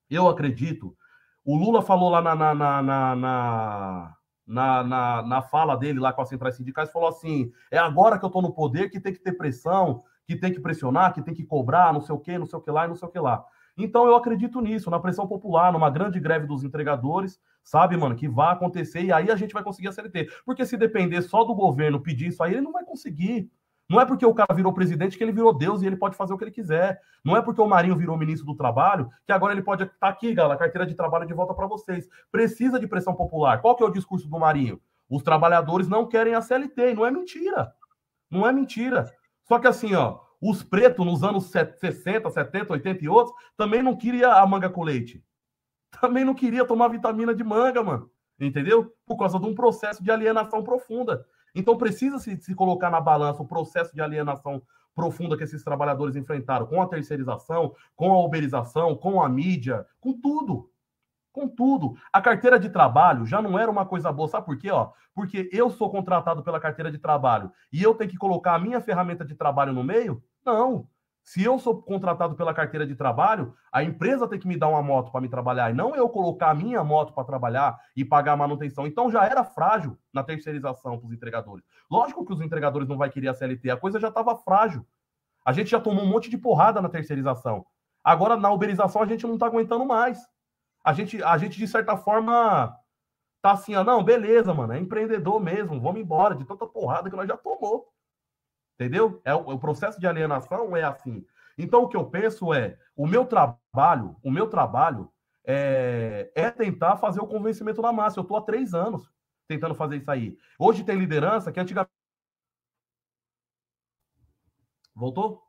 eu acredito. O Lula falou lá na, na, na, na na, na, na fala dele lá com as centrais sindicais, falou assim: é agora que eu estou no poder que tem que ter pressão, que tem que pressionar, que tem que cobrar, não sei o que, não sei o que lá e não sei o que lá. Então eu acredito nisso, na pressão popular, numa grande greve dos entregadores, sabe, mano, que vai acontecer e aí a gente vai conseguir a CLT. Porque se depender só do governo pedir isso aí, ele não vai conseguir. Não é porque o cara virou presidente que ele virou Deus e ele pode fazer o que ele quiser. Não é porque o Marinho virou ministro do Trabalho que agora ele pode estar tá aqui, galera, carteira de trabalho de volta para vocês. Precisa de pressão popular. Qual que é o discurso do Marinho? Os trabalhadores não querem a CLT. Não é mentira. Não é mentira. Só que assim, ó, os pretos nos anos 60, 70, 80 e outros também não queria a manga com leite. Também não queria tomar vitamina de manga, mano. Entendeu? Por causa de um processo de alienação profunda. Então precisa se, se colocar na balança o processo de alienação profunda que esses trabalhadores enfrentaram com a terceirização, com a uberização, com a mídia, com tudo. Com tudo. A carteira de trabalho já não era uma coisa boa. Sabe por quê? Ó? Porque eu sou contratado pela carteira de trabalho e eu tenho que colocar a minha ferramenta de trabalho no meio? Não. Se eu sou contratado pela carteira de trabalho, a empresa tem que me dar uma moto para me trabalhar, e não eu colocar a minha moto para trabalhar e pagar a manutenção. Então já era frágil na terceirização para os entregadores. Lógico que os entregadores não vão querer a CLT, a coisa já estava frágil. A gente já tomou um monte de porrada na terceirização. Agora, na uberização, a gente não está aguentando mais. A gente, a gente, de certa forma, tá assim, ó, não, beleza, mano, é empreendedor mesmo, vamos embora, de tanta porrada que nós já tomou. Entendeu? É o, processo de alienação é assim. Então o que eu penso é, o meu trabalho, o meu trabalho é, é tentar fazer o convencimento da massa. Eu estou há três anos tentando fazer isso aí. Hoje tem liderança que antigamente Voltou?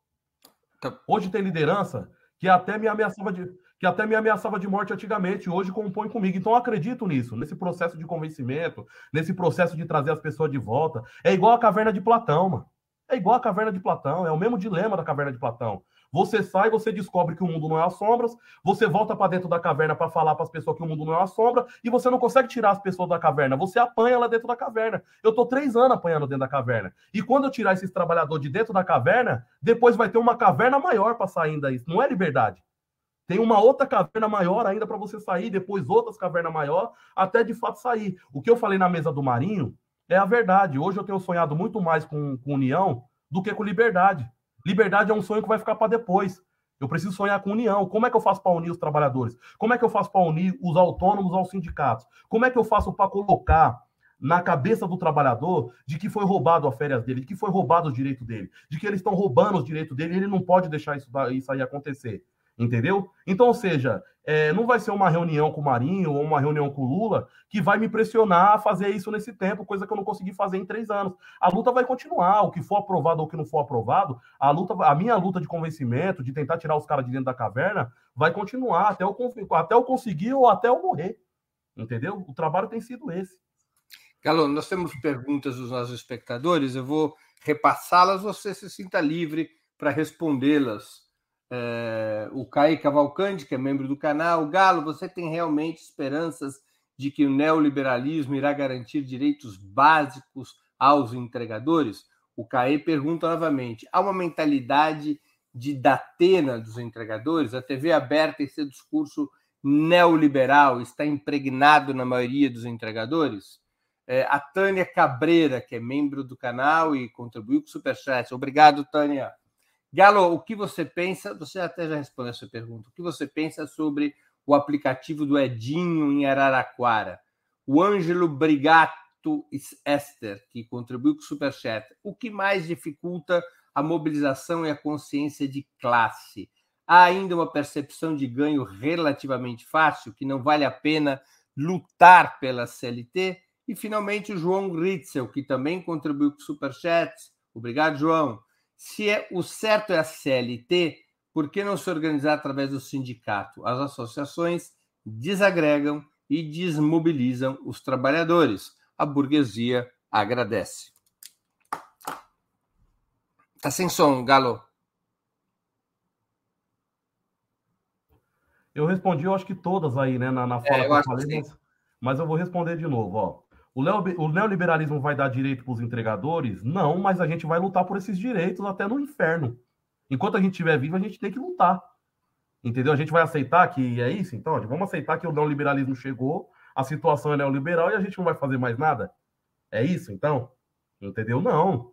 Tá. Hoje tem liderança que até me ameaçava de que até me ameaçava de morte antigamente, hoje compõe comigo. Então acredito nisso, nesse processo de convencimento, nesse processo de trazer as pessoas de volta. É igual a caverna de Platão, mano. É igual a caverna de Platão, é o mesmo dilema da caverna de Platão. Você sai, você descobre que o mundo não é as sombras, você volta para dentro da caverna para falar para as pessoas que o mundo não é a sombra, e você não consegue tirar as pessoas da caverna, você apanha lá dentro da caverna. Eu estou três anos apanhando dentro da caverna. E quando eu tirar esses trabalhadores de dentro da caverna, depois vai ter uma caverna maior para sair isso. Não é liberdade. Tem uma outra caverna maior ainda para você sair, depois outras cavernas maior, até de fato sair. O que eu falei na mesa do Marinho é a verdade. Hoje eu tenho sonhado muito mais com, com união do que com liberdade. Liberdade é um sonho que vai ficar para depois. Eu preciso sonhar com união. Como é que eu faço para unir os trabalhadores? Como é que eu faço para unir os autônomos aos sindicatos? Como é que eu faço para colocar na cabeça do trabalhador de que foi roubado a férias dele, de que foi roubado o direito dele, de que eles estão roubando os direitos dele e ele não pode deixar isso, isso aí acontecer. Entendeu? Então, ou seja, é, não vai ser uma reunião com o Marinho ou uma reunião com o Lula que vai me pressionar a fazer isso nesse tempo, coisa que eu não consegui fazer em três anos. A luta vai continuar, o que for aprovado ou o que não for aprovado, a luta, a minha luta de convencimento, de tentar tirar os caras de dentro da caverna, vai continuar até eu, até eu conseguir ou até eu morrer. Entendeu? O trabalho tem sido esse. Galo, nós temos perguntas dos nossos espectadores, eu vou repassá-las, você se sinta livre para respondê-las. É, o Caio Cavalcante, que é membro do canal, Galo, você tem realmente esperanças de que o neoliberalismo irá garantir direitos básicos aos entregadores? O Caio pergunta novamente: há uma mentalidade de datena dos entregadores? A TV aberta e seu discurso neoliberal está impregnado na maioria dos entregadores? É, a Tânia Cabreira, que é membro do canal e contribuiu com o Superchat. Obrigado, Tânia. Galo, o que você pensa? Você até já respondeu essa pergunta. O que você pensa sobre o aplicativo do Edinho em Araraquara? O Ângelo Brigato Esther, que contribuiu com o Superchat. O que mais dificulta a mobilização e a consciência de classe? Há ainda uma percepção de ganho relativamente fácil, que não vale a pena lutar pela CLT? E, finalmente, o João Ritzel, que também contribuiu com o Superchat. Obrigado, João. Se é, o certo é a CLT, por que não se organizar através do sindicato? As associações desagregam e desmobilizam os trabalhadores. A burguesia agradece. Tá sem som, Galo. Eu respondi, eu acho que todas aí, né, na, na fala é, que eu falei, mas, mas eu vou responder de novo, ó. O neoliberalismo vai dar direito para os entregadores? Não, mas a gente vai lutar por esses direitos até no inferno. Enquanto a gente estiver vivo, a gente tem que lutar. Entendeu? A gente vai aceitar que é isso? Então, vamos aceitar que o neoliberalismo chegou, a situação é neoliberal e a gente não vai fazer mais nada? É isso, então? Entendeu? Não.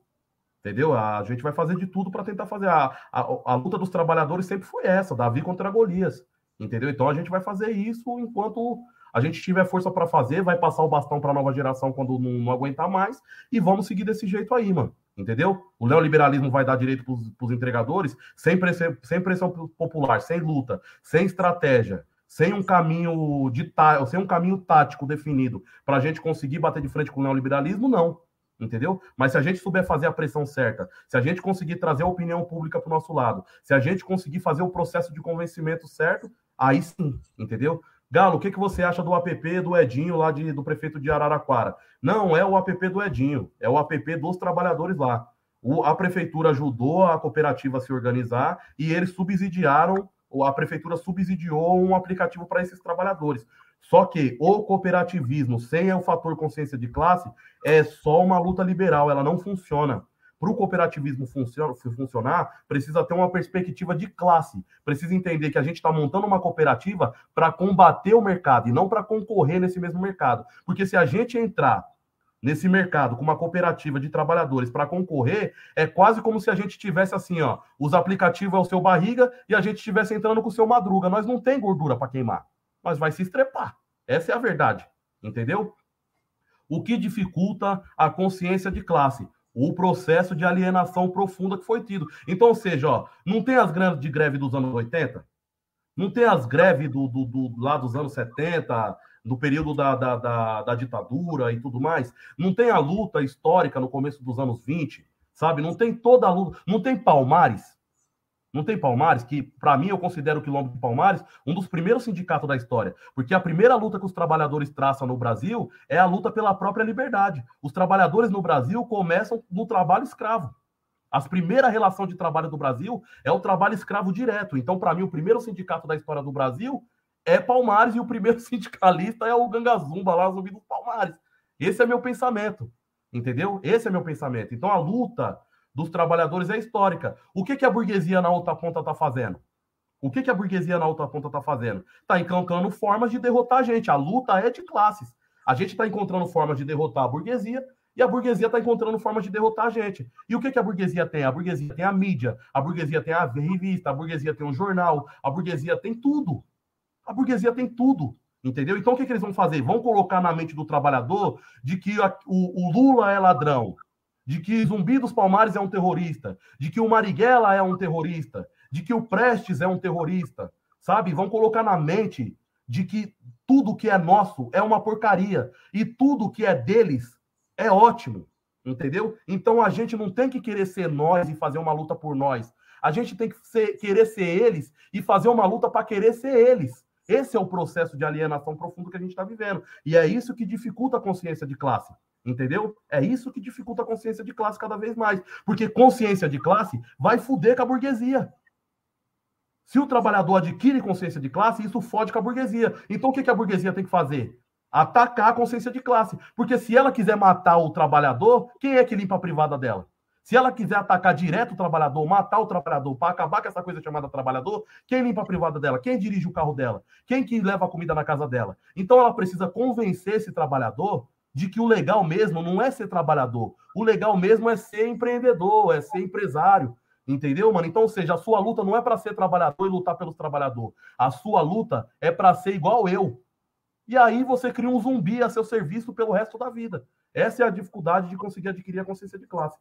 Entendeu? A gente vai fazer de tudo para tentar fazer. A, a, a, luta dos trabalhadores sempre foi essa, Davi contra Golias. Entendeu? Então a gente vai fazer isso enquanto a gente tiver força para fazer, vai passar o bastão para a nova geração quando não, não, aguentar mais e vamos seguir desse jeito aí, mano. Entendeu? O neoliberalismo vai dar direito para os entregadores sem pressão, sem pressão popular, sem luta, sem estratégia, sem um caminho de sem um caminho tático definido para a gente conseguir bater de frente com o neoliberalismo, não. Entendeu? Mas se a gente souber fazer a pressão certa, se a gente conseguir trazer a opinião pública para o nosso lado, se a gente conseguir fazer o processo de convencimento certo, aí sim, entendeu? Galo, o que, que você acha do app do Edinho lá de, do prefeito de Araraquara? Não é o app do Edinho, é o app dos trabalhadores lá. O, a prefeitura ajudou a cooperativa a se organizar e eles subsidiaram, a prefeitura subsidiou um aplicativo para esses trabalhadores. Só que o cooperativismo sem o fator consciência de classe é só uma luta liberal, ela não funciona. Para o cooperativismo funcionar, precisa ter uma perspectiva de classe. Precisa entender que a gente está montando uma cooperativa para combater o mercado e não para concorrer nesse mesmo mercado. Porque se a gente entrar nesse mercado com uma cooperativa de trabalhadores para concorrer, é quase como se a gente tivesse assim, ó, os aplicativos é o seu barriga e a gente estivesse entrando com o seu madruga. Nós não tem gordura para queimar, mas vai se estrepar. Essa é a verdade, entendeu? O que dificulta a consciência de classe? O processo de alienação profunda que foi tido. Então, ou seja, ó, não tem as greves de greve dos anos 80? Não tem as greves do, do, do lá dos anos 70, do período da, da, da, da, ditadura e tudo mais? Não tem a luta histórica no começo dos anos 20, sabe? Não tem toda a luta, não tem Palmares, não tem Palmares, que para mim eu considero o Quilombo de Palmares um dos primeiros sindicatos da história, porque a primeira luta que os trabalhadores traçam no Brasil é a luta pela própria liberdade. Os trabalhadores no Brasil começam no trabalho escravo. A primeira relação de trabalho do Brasil é o trabalho escravo direto. Então, para mim, o primeiro sindicato da história do Brasil é Palmares e o primeiro [LAUGHS] sindicalista é o Gangazumba lá, Zumbi dos Palmares. Esse é meu pensamento, entendeu? Esse é meu pensamento. Então, a luta dos trabalhadores é histórica. O que, que a burguesia na outra ponta está fazendo? O que, que a burguesia na outra ponta está fazendo? Está encontrando formas de derrotar a gente. A luta é de classes. A gente está encontrando formas de derrotar a burguesia e a burguesia está encontrando formas de derrotar a gente. E o que, que a burguesia tem? A burguesia tem a mídia, a burguesia tem a revista, a burguesia tem um jornal, a burguesia tem tudo. A burguesia tem tudo. Entendeu? Então o que, que eles vão fazer? Vão colocar na mente do trabalhador de que a, o, o Lula é ladrão, de que Zumbi dos Palmares é um terrorista, de que o Marighella é um terrorista, de que o Prestes é um terrorista, sabe? Vão colocar na mente de que tudo que é nosso é uma porcaria e tudo que é deles é ótimo, entendeu? Então a gente não tem que querer ser nós e fazer uma luta por nós. A gente tem que ser, querer ser eles e fazer uma luta para querer ser eles. Esse é o processo de alienação profundo que a gente está vivendo. E é isso que dificulta a consciência de classe. Entendeu? É isso que dificulta a consciência de classe cada vez mais. Porque consciência de classe vai fuder com a burguesia. Se o trabalhador adquire consciência de classe, isso fode com a burguesia. Então o que, a burguesia tem que fazer? Atacar a consciência de classe. Porque se ela quiser matar o trabalhador, quem é que limpa a privada dela? Se ela quiser atacar direto o trabalhador, matar o trabalhador, para acabar com essa coisa chamada trabalhador, quem limpa a privada dela? Quem dirige o carro dela? Quem que leva a comida na casa dela? Então ela precisa convencer esse trabalhador de que o legal mesmo não é ser trabalhador. O legal mesmo é ser empreendedor, é ser empresário. Entendeu, mano? Então, ou seja, a sua luta não é para ser trabalhador e lutar pelos trabalhadores. A sua luta é para ser igual eu. E aí você cria um zumbi a seu serviço pelo resto da vida. Essa é a dificuldade de conseguir adquirir a consciência de classe.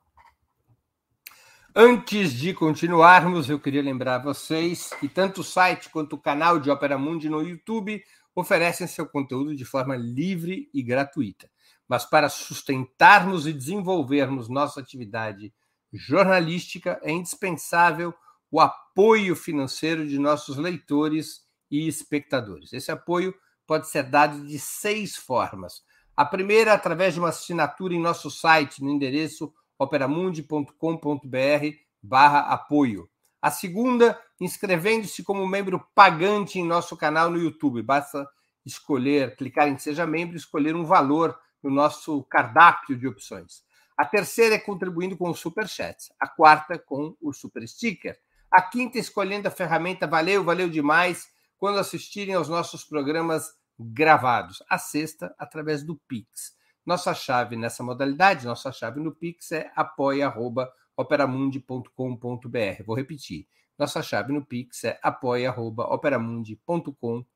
Antes de continuarmos, eu queria lembrar vocês que tanto o site quanto o canal de Opera Mundi no YouTube oferecem seu conteúdo de forma livre e gratuita mas para sustentarmos e desenvolvermos nossa atividade jornalística é indispensável o apoio financeiro de nossos leitores e espectadores. Esse apoio pode ser dado de seis formas. A primeira, através de uma assinatura em nosso site, no endereço operamundi.com.br apoio. A segunda, inscrevendo-se como membro pagante em nosso canal no YouTube. Basta escolher, clicar em Seja Membro e escolher um valor no nosso cardápio de opções. A terceira é contribuindo com o Super Chat. A quarta com o Super Sticker. A quinta escolhendo a ferramenta Valeu, valeu demais quando assistirem aos nossos programas gravados. A sexta, através do Pix. Nossa chave nessa modalidade, nossa chave no Pix é apoia.operamundi.com.br. Vou repetir. Nossa chave no Pix é apoia.operamundi.com.br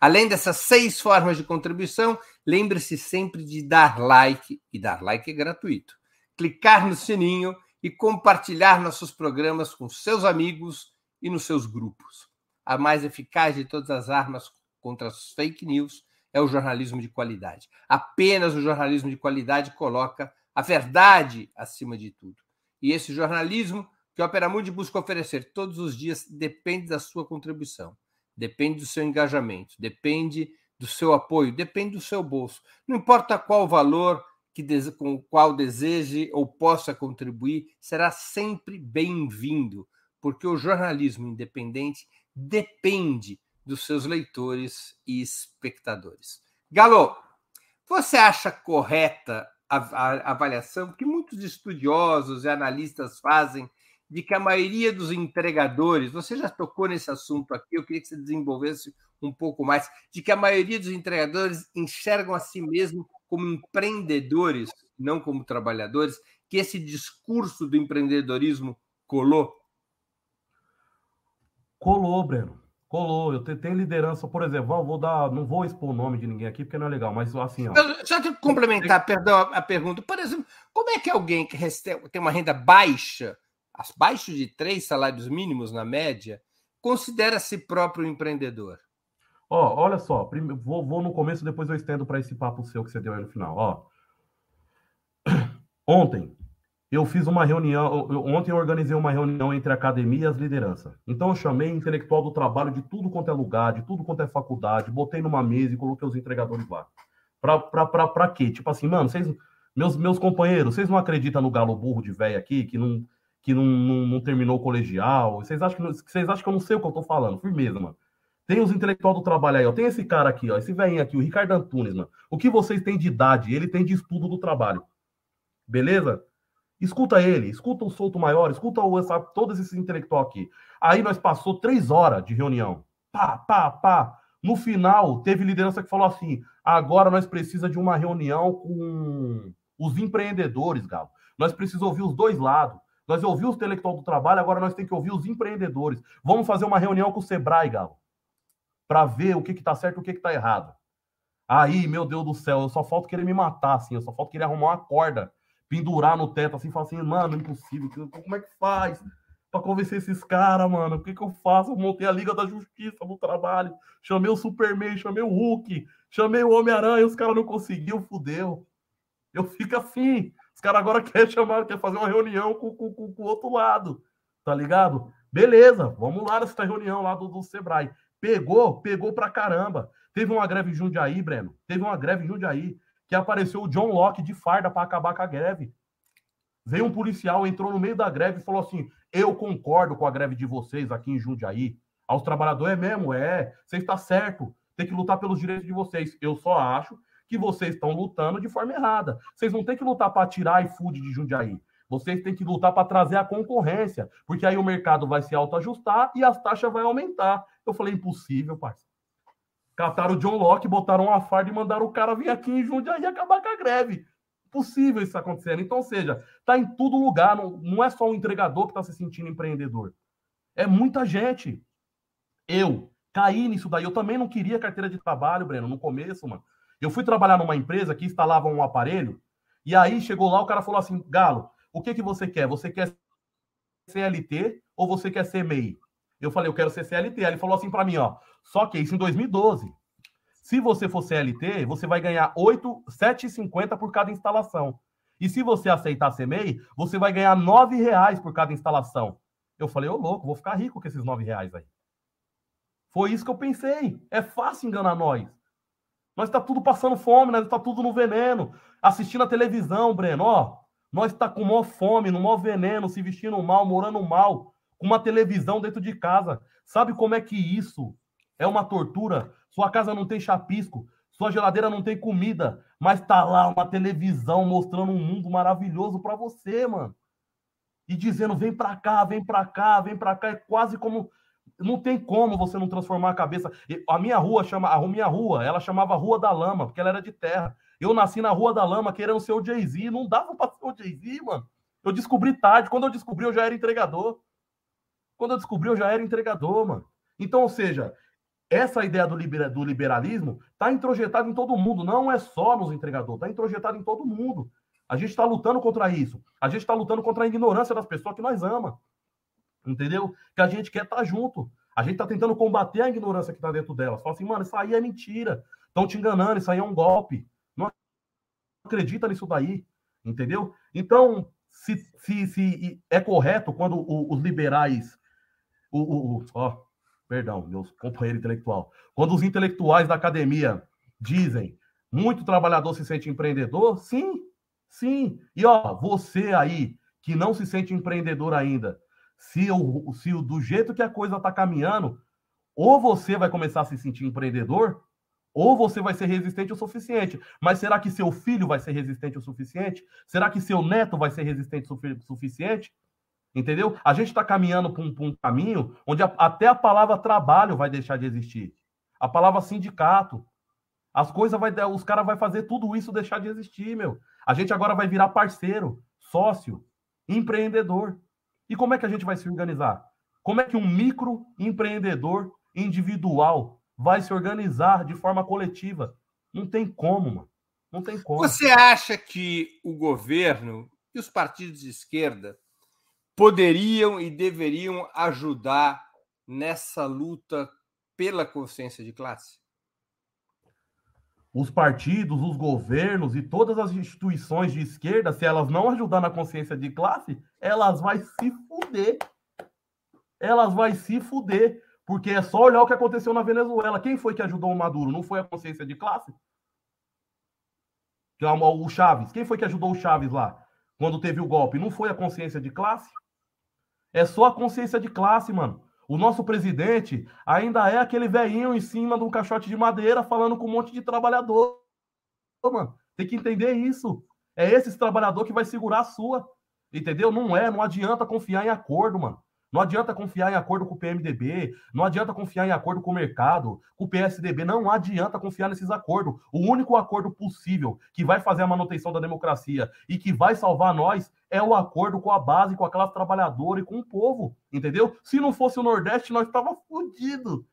Além dessas seis formas de contribuição, lembre-se sempre de dar like, e dar like é gratuito. Clicar no sininho e compartilhar nossos programas com seus amigos e nos seus grupos. A mais eficaz de todas as armas contra as fake news é o jornalismo de qualidade. Apenas o jornalismo de qualidade coloca a verdade acima de tudo. E esse jornalismo que a Opera Mundi busca oferecer todos os dias depende da sua contribuição depende do seu engajamento, depende do seu apoio, depende do seu bolso. Não importa qual valor que com o qual deseje ou possa contribuir, será sempre bem-vindo, porque o jornalismo independente depende dos seus leitores e espectadores. Galo, você acha correta a, a avaliação que muitos estudiosos e analistas fazem de que a maioria dos entregadores, você já tocou nesse assunto aqui, eu queria que você desenvolvesse um pouco mais, de que a maioria dos entregadores enxergam a si mesmo como empreendedores, não como trabalhadores, que esse discurso do empreendedorismo colou? Colou, Breno. Colou. Eu tenho liderança, por exemplo, vou dar, não vou expor o nome de ninguém aqui porque não é legal, mas assim, ó. Só de complementar, perdão, a pergunta. Por exemplo, como é que alguém que tem uma renda baixa abaixo de três salários mínimos na média, considera-se próprio empreendedor? Ó, olha só, vou, vou no começo, depois eu estendo para esse papo seu que você deu aí no final. Ó, [CLEARS THROAT] ontem eu fiz uma reunião, ontem eu organizei uma reunião entre a academia e as lideranças. Então eu chamei intelectual do trabalho de tudo quanto é lugar, de tudo quanto é faculdade, botei numa mesa e coloquei os entregadores lá. Pra, pra, pra, pra quê? Tipo assim, mano, vocês, meus, meus companheiros, vocês não acreditam no galo burro de velho aqui, que não que não, não, não, terminou o colegial. Vocês acham, que, vocês acham que eu não sei o que eu tô falando? Firmeza, mano. Tem os intelectual do trabalho aí, ó. Tem esse cara aqui, ó. Esse velhinho aqui, o Ricardo Antunes, mano. O que vocês têm de idade? Ele tem de estudo do trabalho. Beleza? Escuta ele, escuta o Solto Maior, escuta o, essa, todos esses intelectual aqui. Aí nós passou três horas de reunião. Pá, pá, pá. No final, teve liderança que falou assim: agora nós precisamos de uma reunião com os empreendedores, Galo. Nós precisamos ouvir os dois lados. Nós ouvimos o intelectual do trabalho, agora nós temos que ouvir os empreendedores. Vamos fazer uma reunião com o Sebrae, Galo. para ver o que que tá certo e o que que tá errado. Aí, meu Deus do céu, eu só falta querer me matar, assim, eu só falta querer arrumar uma corda, pendurar no teto, assim, falar assim, mano, impossível, como é que faz para convencer esses caras, mano? O que que eu faço? Eu montei a Liga da Justiça no trabalho, chamei o Superman, chamei o Hulk, chamei o Homem-Aranha, os caras não conseguiu, fudeu. Eu fico assim, os caras agora [LAUGHS] querem chamar, quer fazer uma reunião com, com, com, com o outro lado, tá ligado? Beleza, vamos lá nessa reunião lá do, do Sebrae. Pegou, pegou pra caramba. Teve uma greve em Jundiaí, Breno. Teve uma greve em Jundiaí que apareceu o John Locke de farda para acabar com a greve. Veio um policial, entrou no meio da greve e falou assim: Eu concordo com a greve de vocês aqui em Jundiaí. Aos trabalhadores é mesmo, é. Você está certo. Tem que lutar pelos direitos de vocês. Eu só acho que vocês estão lutando de forma errada. Vocês não têm que lutar para tirar iFood de Jundiaí. Vocês têm que lutar para trazer a concorrência, porque aí o mercado vai se autoajustar e as taxas vão aumentar. Eu falei, impossível, parceiro. Cataram o John Locke, botaram uma farda e mandaram o cara vir aqui em Jundiaí e acabar com a greve. Possível isso acontecendo. Então, seja, tá em todo lugar, não, não é só o entregador que está se sentindo empreendedor. É muita gente. Eu caí nisso daí. Eu também não queria carteira de trabalho, Breno, no começo, mano. Eu fui trabalhar numa empresa que instalava um aparelho, e aí chegou lá, o cara falou assim: Galo, o que, que você quer? Você quer CLT ou você quer ser MEI? Eu falei, eu quero ser CLT. Aí ele falou assim para mim, ó, só que isso em 2012. Se você for CLT, você vai ganhar 8, 7,50 por cada instalação. E se você aceitar ser MEI, você vai ganhar 9 reais por cada instalação. Eu falei, ô louco, vou ficar rico com esses 9 reais aí. Foi isso que eu pensei. É fácil enganar nós. Nós está tudo passando fome, nós está tudo no veneno. Assistindo a televisão, Breno, ó. Nós está com maior fome, no maior veneno, se vestindo mal, morando mal, com uma televisão dentro de casa. Sabe como é que isso é uma tortura? Sua casa não tem chapisco, sua geladeira não tem comida, mas tá lá uma televisão mostrando um mundo maravilhoso para você, mano. E dizendo, vem para cá, vem para cá, vem para cá, é quase como não tem como você não transformar a cabeça. A minha rua chama, a minha rua, ela chamava Rua da Lama, porque ela era de terra. Eu nasci na Rua da Lama querendo ser o Jay-Z, não dava para ser o Jay-Z, mano. Eu descobri tarde, quando eu descobri eu já era entregador. Quando eu descobri eu já era entregador, mano. Então, ou seja, essa ideia do, do liberalismo está introjetada em todo mundo, não é só nos entregadores, está introjetada em todo mundo. A gente está lutando contra isso. A gente está lutando contra a ignorância das pessoas que nós amamos. Entendeu? Que a gente quer estar tá junto. A gente está tentando combater a ignorância que está dentro delas. Fala assim, mano, isso aí é mentira. Estão te enganando, isso aí é um golpe. Não acredita nisso daí. Entendeu? Então, se, se, se é correto quando os liberais. O, o, o, ó, perdão, meus companheiros intelectual. Quando os intelectuais da academia dizem muito trabalhador se sente empreendedor, sim, sim. E ó, você aí que não se sente empreendedor ainda, se, o, se o, do jeito que a coisa está caminhando, ou você vai começar a se sentir empreendedor, ou você vai ser resistente o suficiente. Mas será que seu filho vai ser resistente o suficiente? Será que seu neto vai ser resistente o suficiente? Entendeu? A gente está caminhando para um, um, caminho onde a, até a palavra trabalho vai deixar de existir. A palavra sindicato. As coisas vai. Os caras vão fazer tudo isso deixar de existir, meu. A gente agora vai virar parceiro, sócio, empreendedor. E como é que a gente vai se organizar? Como é que um microempreendedor individual vai se organizar de forma coletiva? Não tem como, mano. Não tem como. Você acha que o governo e os partidos de esquerda poderiam e deveriam ajudar nessa luta pela consciência de classe? Os partidos, os governos e todas as instituições de esquerda, se elas não ajudar na consciência de classe, elas vão se fuder. Elas vão se fuder. Porque é só olhar o que aconteceu na Venezuela. Quem foi que ajudou o Maduro? Não foi a consciência de classe? É o Chaves. Quem foi que ajudou o Chaves lá? Quando teve o golpe? Não foi a consciência de classe? É só a consciência de classe, mano. O nosso presidente ainda é aquele velhinho em cima de um caixote de madeira falando com um monte de trabalhador. Mano, tem que entender isso. É esse trabalhador que vai segurar a sua. Entendeu? Não é, não adianta confiar em acordo, mano. Não adianta confiar em acordo com o PMDB, não adianta confiar em acordo com o mercado, com o PSDB, não adianta confiar nesses acordos. O único acordo possível que vai fazer a manutenção da democracia e que vai salvar nós é o acordo com a base, com a classe trabalhadora e com o povo, entendeu? Se não fosse o Nordeste, nós estava fodido.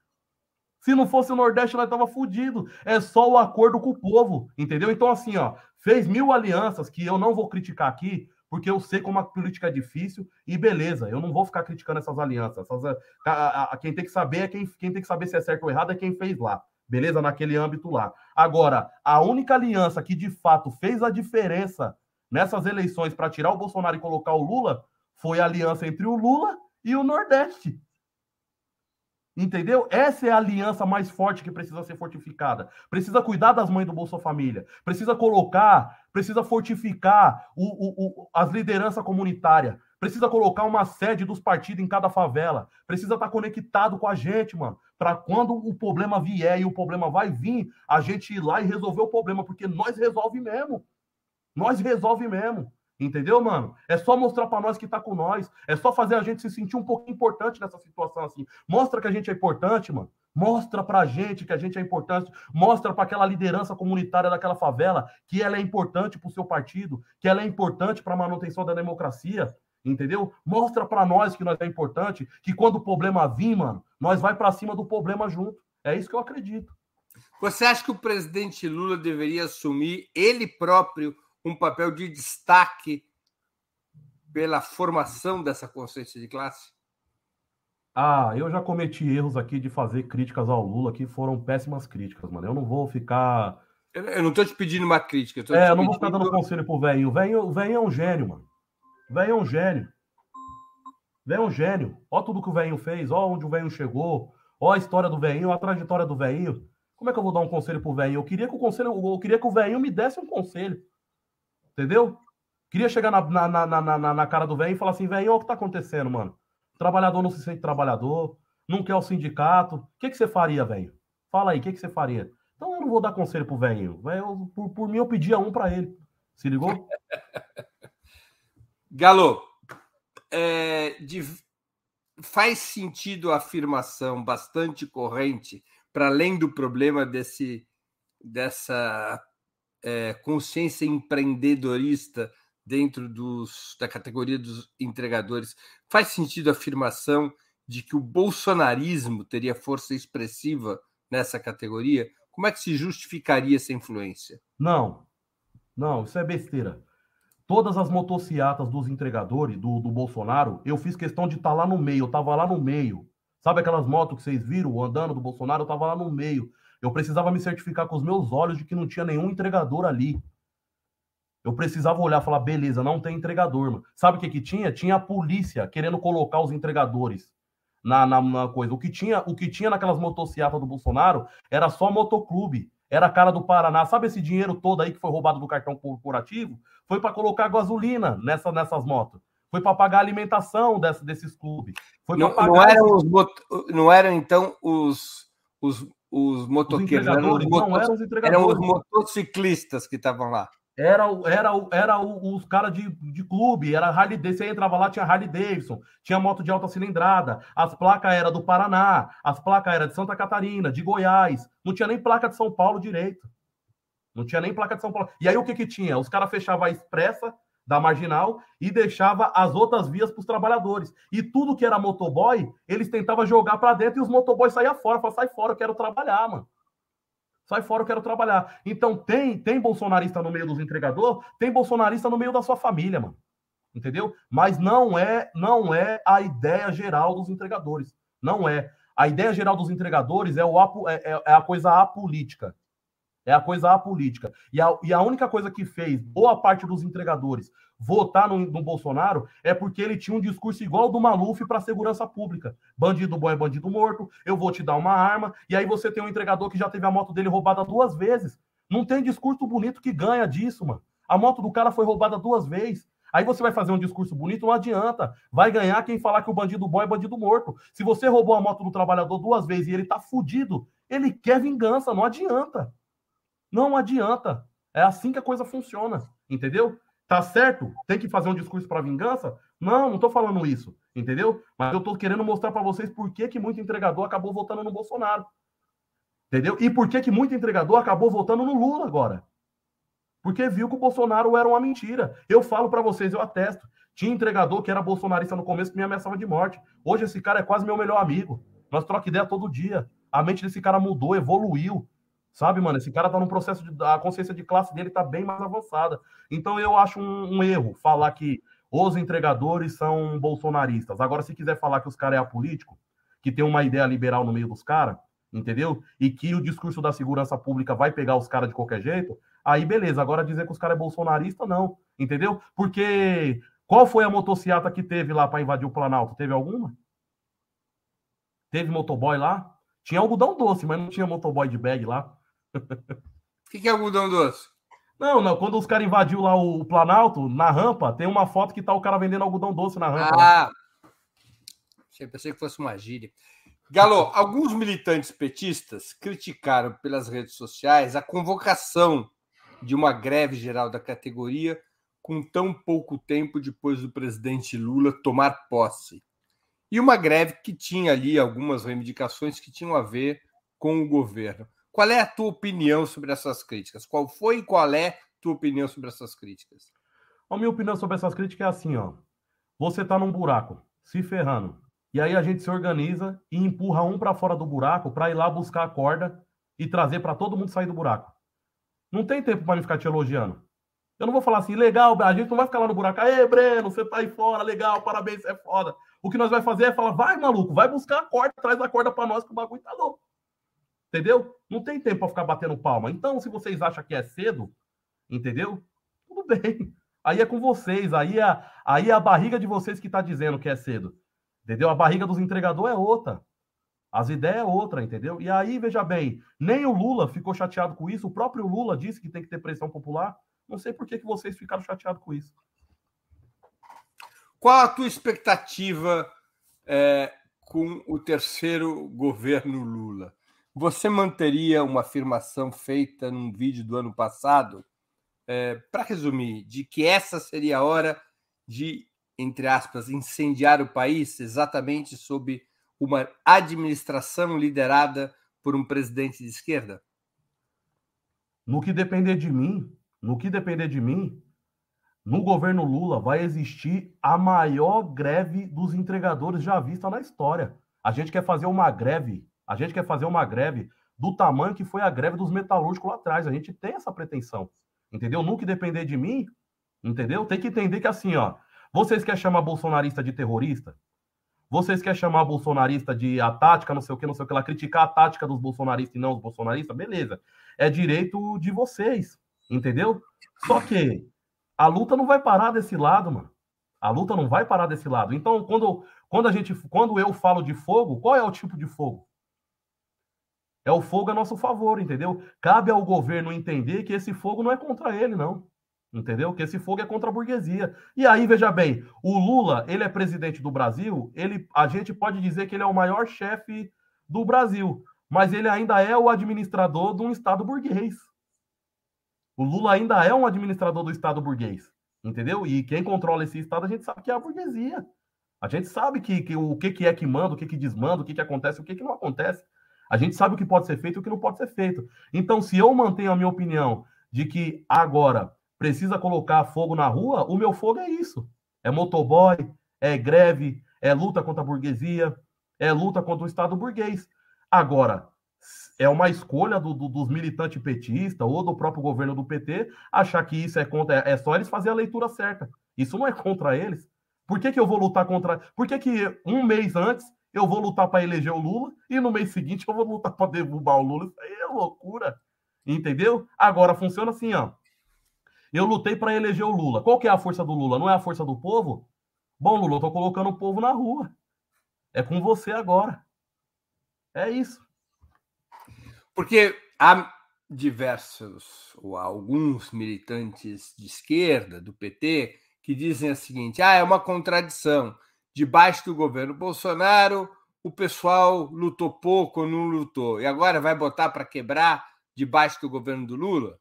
Se não fosse o Nordeste, nós tava fudido. É só o acordo com o povo, entendeu? Então, assim, ó, fez mil alianças que eu não vou criticar aqui, porque eu sei como a política é difícil e beleza, eu não vou ficar criticando essas alianças. Essas, a, a, a, quem tem que saber é quem, quem tem que saber se é certo ou errado é quem fez lá, beleza? Naquele âmbito lá. Agora, a única aliança que de fato fez a diferença nessas eleições para tirar o Bolsonaro e colocar o Lula foi a aliança entre o Lula e o Nordeste. Entendeu? Essa é a aliança mais forte que precisa ser fortificada. Precisa cuidar das mães do Bolsa Família. Precisa colocar, precisa fortificar o, o, o, as lideranças comunitárias. Precisa colocar uma sede dos partidos em cada favela. Precisa estar conectado com a gente, mano. Para quando o problema vier e o problema vai vir, a gente ir lá e resolver o problema. Porque nós resolve mesmo. Nós resolve mesmo. Entendeu, mano? É só mostrar para nós que tá com nós. É só fazer a gente se sentir um pouco importante nessa situação assim. Mostra que a gente é importante, mano. Mostra pra gente que a gente é importante. Mostra para aquela liderança comunitária daquela favela que ela é importante pro seu partido, que ela é importante para manutenção da democracia. Entendeu? Mostra para nós que nós é importante, que quando o problema vir, mano, nós vai para cima do problema junto. É isso que eu acredito. Você acha que o presidente Lula deveria assumir ele próprio um papel de destaque pela formação dessa consciência de classe? Ah, eu já cometi erros aqui de fazer críticas ao Lula que foram péssimas críticas, mano. Eu não vou ficar. Eu não tô te pedindo uma crítica. Eu é, eu não vou ficar dando conselho pro velho. O velho é um gênio, mano. O velho é um gênio. O velho é um gênio. Ó tudo que o velho fez, ó onde o velho chegou, ó a história do velho, a trajetória do velho. Como é que eu vou dar um conselho pro velho? Eu queria que o conselho, eu queria que o velho me desse um conselho. Entendeu? Queria chegar na, na, na, na, na cara do velho e falar assim, velho, olha o que tá acontecendo, mano. O trabalhador não se sente trabalhador, não quer o sindicato. O que, que você faria, velho? Fala aí, o que, que você faria? Então eu não vou dar conselho pro velho. Por, por mim, eu pedia um para ele. Se ligou? [LAUGHS] Galo, é, de, faz sentido a afirmação bastante corrente, para além do problema desse, dessa é, consciência empreendedorista dentro dos, da categoria dos entregadores, faz sentido a afirmação de que o bolsonarismo teria força expressiva nessa categoria? Como é que se justificaria essa influência? Não, não, isso é besteira. Todas as motocicletas dos entregadores do, do Bolsonaro, eu fiz questão de estar tá lá no meio, eu estava lá no meio. Sabe aquelas motos que vocês viram andando do Bolsonaro? Eu estava lá no meio. Eu precisava me certificar com os meus olhos de que não tinha nenhum entregador ali. Eu precisava olhar e falar, beleza, não tem entregador. Mano. Sabe o que que tinha? Tinha a polícia querendo colocar os entregadores na, na, na coisa. O que tinha, o que tinha naquelas motocicletas do Bolsonaro era só motoclube. Era a cara do Paraná. Sabe esse dinheiro todo aí que foi roubado do cartão corporativo? Foi para colocar gasolina nessa, nessas motos. Foi para pagar a alimentação dessa, desses clubes. Foi não, não, eram os, não eram, então, os, os os motoqueiros, eram os, motos, não eram os eram os motociclistas que estavam lá. Era, era, era os caras de, de clube, era Harley Davidson. Você entrava lá, tinha Harley Davidson, tinha moto de alta cilindrada, as placas eram do Paraná, as placas eram de Santa Catarina, de Goiás, não tinha nem placa de São Paulo direito. Não tinha nem placa de São Paulo. E aí o que que tinha? Os caras fechavam a expressa da marginal e deixava as outras vias para os trabalhadores. E tudo que era motoboy, eles tentavam jogar para dentro e os motoboys saíam fora. Falavam, sai fora, eu quero trabalhar, mano. Sai fora, eu quero trabalhar. Então tem tem bolsonarista no meio dos entregadores, tem bolsonarista no meio da sua família, mano. Entendeu? Mas não é não é a ideia geral dos entregadores. Não é. A ideia geral dos entregadores é, o, é, é, é a coisa apolítica. É a coisa apolítica. E a, e a única coisa que fez boa parte dos entregadores votar no, no Bolsonaro é porque ele tinha um discurso igual do Maluf para a segurança pública. Bandido bom é bandido morto, eu vou te dar uma arma. E aí você tem um entregador que já teve a moto dele roubada duas vezes. Não tem discurso bonito que ganha disso, mano. A moto do cara foi roubada duas vezes. Aí você vai fazer um discurso bonito, não adianta. Vai ganhar quem falar que o bandido bom é bandido morto. Se você roubou a moto do trabalhador duas vezes e ele tá fudido, ele quer vingança, não adianta. Não adianta. É assim que a coisa funciona, entendeu? Tá certo? Tem que fazer um discurso para vingança? Não, não tô falando isso, entendeu? Mas eu tô querendo mostrar para vocês por que, que muito entregador acabou votando no Bolsonaro. Entendeu? E por que, que muito entregador acabou votando no Lula agora? Porque viu que o Bolsonaro era uma mentira. Eu falo para vocês, eu atesto. Tinha entregador que era bolsonarista no começo que me ameaçava de morte. Hoje esse cara é quase meu melhor amigo. Nós troca ideia todo dia. A mente desse cara mudou, evoluiu. Sabe, mano? Esse cara tá num processo de. A consciência de classe dele tá bem mais avançada. Então eu acho um, um erro falar que os entregadores são bolsonaristas. Agora, se quiser falar que os caras é apolítico, que tem uma ideia liberal no meio dos caras, entendeu? E que o discurso da segurança pública vai pegar os caras de qualquer jeito, aí beleza. Agora dizer que os caras é bolsonarista, não, entendeu? Porque qual foi a motociata que teve lá para invadir o Planalto? Teve alguma? Teve motoboy lá? Tinha algodão doce, mas não tinha motoboy de bag lá. O que, que é algodão doce? Não, não, quando os caras invadiu lá o Planalto, na rampa, tem uma foto que tá o cara vendendo algodão doce na rampa. Ah! Pensei que fosse uma gíria. Galo, [LAUGHS] alguns militantes petistas criticaram pelas redes sociais a convocação de uma greve geral da categoria com tão pouco tempo depois do presidente Lula tomar posse. E uma greve que tinha ali algumas reivindicações que tinham a ver com o governo. Qual é a tua opinião sobre essas críticas? Qual foi e qual é a tua opinião sobre essas críticas? A minha opinião sobre essas críticas é assim, ó. Você tá num buraco, se ferrando. E aí a gente se organiza e empurra um para fora do buraco para ir lá buscar a corda e trazer para todo mundo sair do buraco. Não tem tempo para me ficar te elogiando. Eu não vou falar assim, legal, a gente não vai ficar lá no buraco. Aê, Breno, você tá aí fora, legal, parabéns, é foda. O que nós vai fazer é falar, vai, maluco, vai buscar a corda, traz a corda para nós que o bagulho tá louco. Entendeu? Não tem tempo para ficar batendo palma. Então, se vocês acham que é cedo, entendeu? Tudo [LAUGHS] bem. Aí é com vocês, aí é, aí é a barriga de vocês que tá dizendo que é cedo. Entendeu? A barriga dos entregadores é outra. As ideias é outra, entendeu? E aí, veja bem, nem o Lula ficou chateado com isso, o próprio Lula disse que tem que ter pressão popular. Não sei por que, que vocês ficaram chateados com isso. Qual a tua expectativa é, com o terceiro governo Lula? Você manteria uma afirmação feita num vídeo do ano passado, é, para resumir, de que essa seria a hora de, entre aspas, incendiar o país exatamente sob uma administração liderada por um presidente de esquerda? No que depender de mim, no que depender de mim, no governo Lula vai existir a maior greve dos entregadores já vista na história. A gente quer fazer uma greve, a gente quer fazer uma greve do tamanho que foi a greve dos metalúrgicos lá atrás. A gente tem essa pretensão, entendeu? Que depender de mim, entendeu? Tem que entender que assim, ó, vocês querem chamar bolsonarista de terrorista? Vocês querem chamar bolsonarista de a tática, não sei o que, não sei o que lá, criticar a tática dos bolsonaristas e não os bolsonaristas? Beleza. É direito de vocês. Entendeu? Só que a luta não vai parar desse lado, mano. A luta não vai parar desse lado. Então, quando, quando a gente, quando eu falo de fogo, qual é o tipo de fogo? É o fogo a nosso favor, entendeu? Cabe ao governo entender que esse fogo não é contra ele, não. Entendeu? Que esse fogo é contra a burguesia. E aí, veja bem, o Lula, ele é presidente do Brasil, ele, a gente pode dizer que ele é o maior chefe do Brasil, mas ele ainda é o administrador de um Estado burguês. O Lula ainda é um administrador do Estado burguês, entendeu? E quem controla esse Estado, a gente sabe que é a burguesia. A gente sabe que, que o que, que é que manda, o que, que desmanda, o que, que acontece, o que, que não acontece. A gente sabe o que pode ser feito e o que não pode ser feito. Então, se eu mantenho a minha opinião de que agora precisa colocar fogo na rua, o meu fogo é isso. É motoboy, é greve, é luta contra a burguesia, é luta contra o Estado burguês. Agora, é uma escolha do, do, dos militantes petistas ou do próprio governo do PT achar que isso é contra. É só eles fazer a leitura certa. Isso não é contra eles. Por que, que eu vou lutar contra. Por que, que um mês antes eu vou lutar para eleger o Lula e no mês seguinte eu vou lutar para derrubar o Lula? Isso aí é loucura. Entendeu? Agora funciona assim, ó. Eu lutei para eleger o Lula. Qual que é a força do Lula? Não é a força do povo? Bom, Lula, eu tô colocando o povo na rua. É com você agora. É isso. Porque há diversos ou alguns militantes de esquerda, do PT, que dizem o seguinte: ah, é uma contradição. Debaixo do governo Bolsonaro, o pessoal lutou pouco ou não lutou, e agora vai botar para quebrar debaixo do governo do Lula?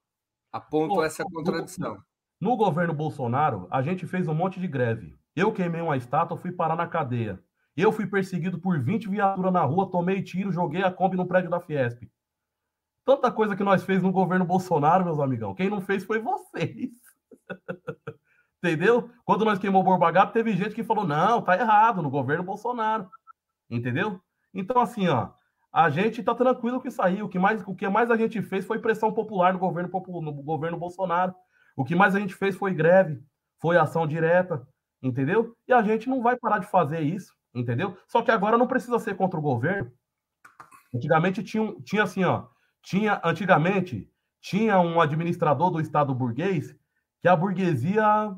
Apontam essa contradição. No, no governo Bolsonaro, a gente fez um monte de greve. Eu queimei uma estátua, fui parar na cadeia. Eu fui perseguido por 20 viaturas na rua, tomei tiro, joguei a Kombi no prédio da Fiesp. Tanta coisa que nós fez no governo Bolsonaro, meus amigão. Quem não fez foi vocês. [LAUGHS] Entendeu? Quando nós queimou o Borba Gato, teve gente que falou: não, tá errado, no governo Bolsonaro. Entendeu? Então, assim, ó, A gente está tranquilo que saiu. O que, mais, o que mais a gente fez foi pressão popular no governo, no governo Bolsonaro. O que mais a gente fez foi greve, foi ação direta, entendeu? E a gente não vai parar de fazer isso, entendeu? Só que agora não precisa ser contra o governo. Antigamente tinha, tinha assim, ó. Tinha, antigamente, tinha um administrador do Estado burguês que a burguesia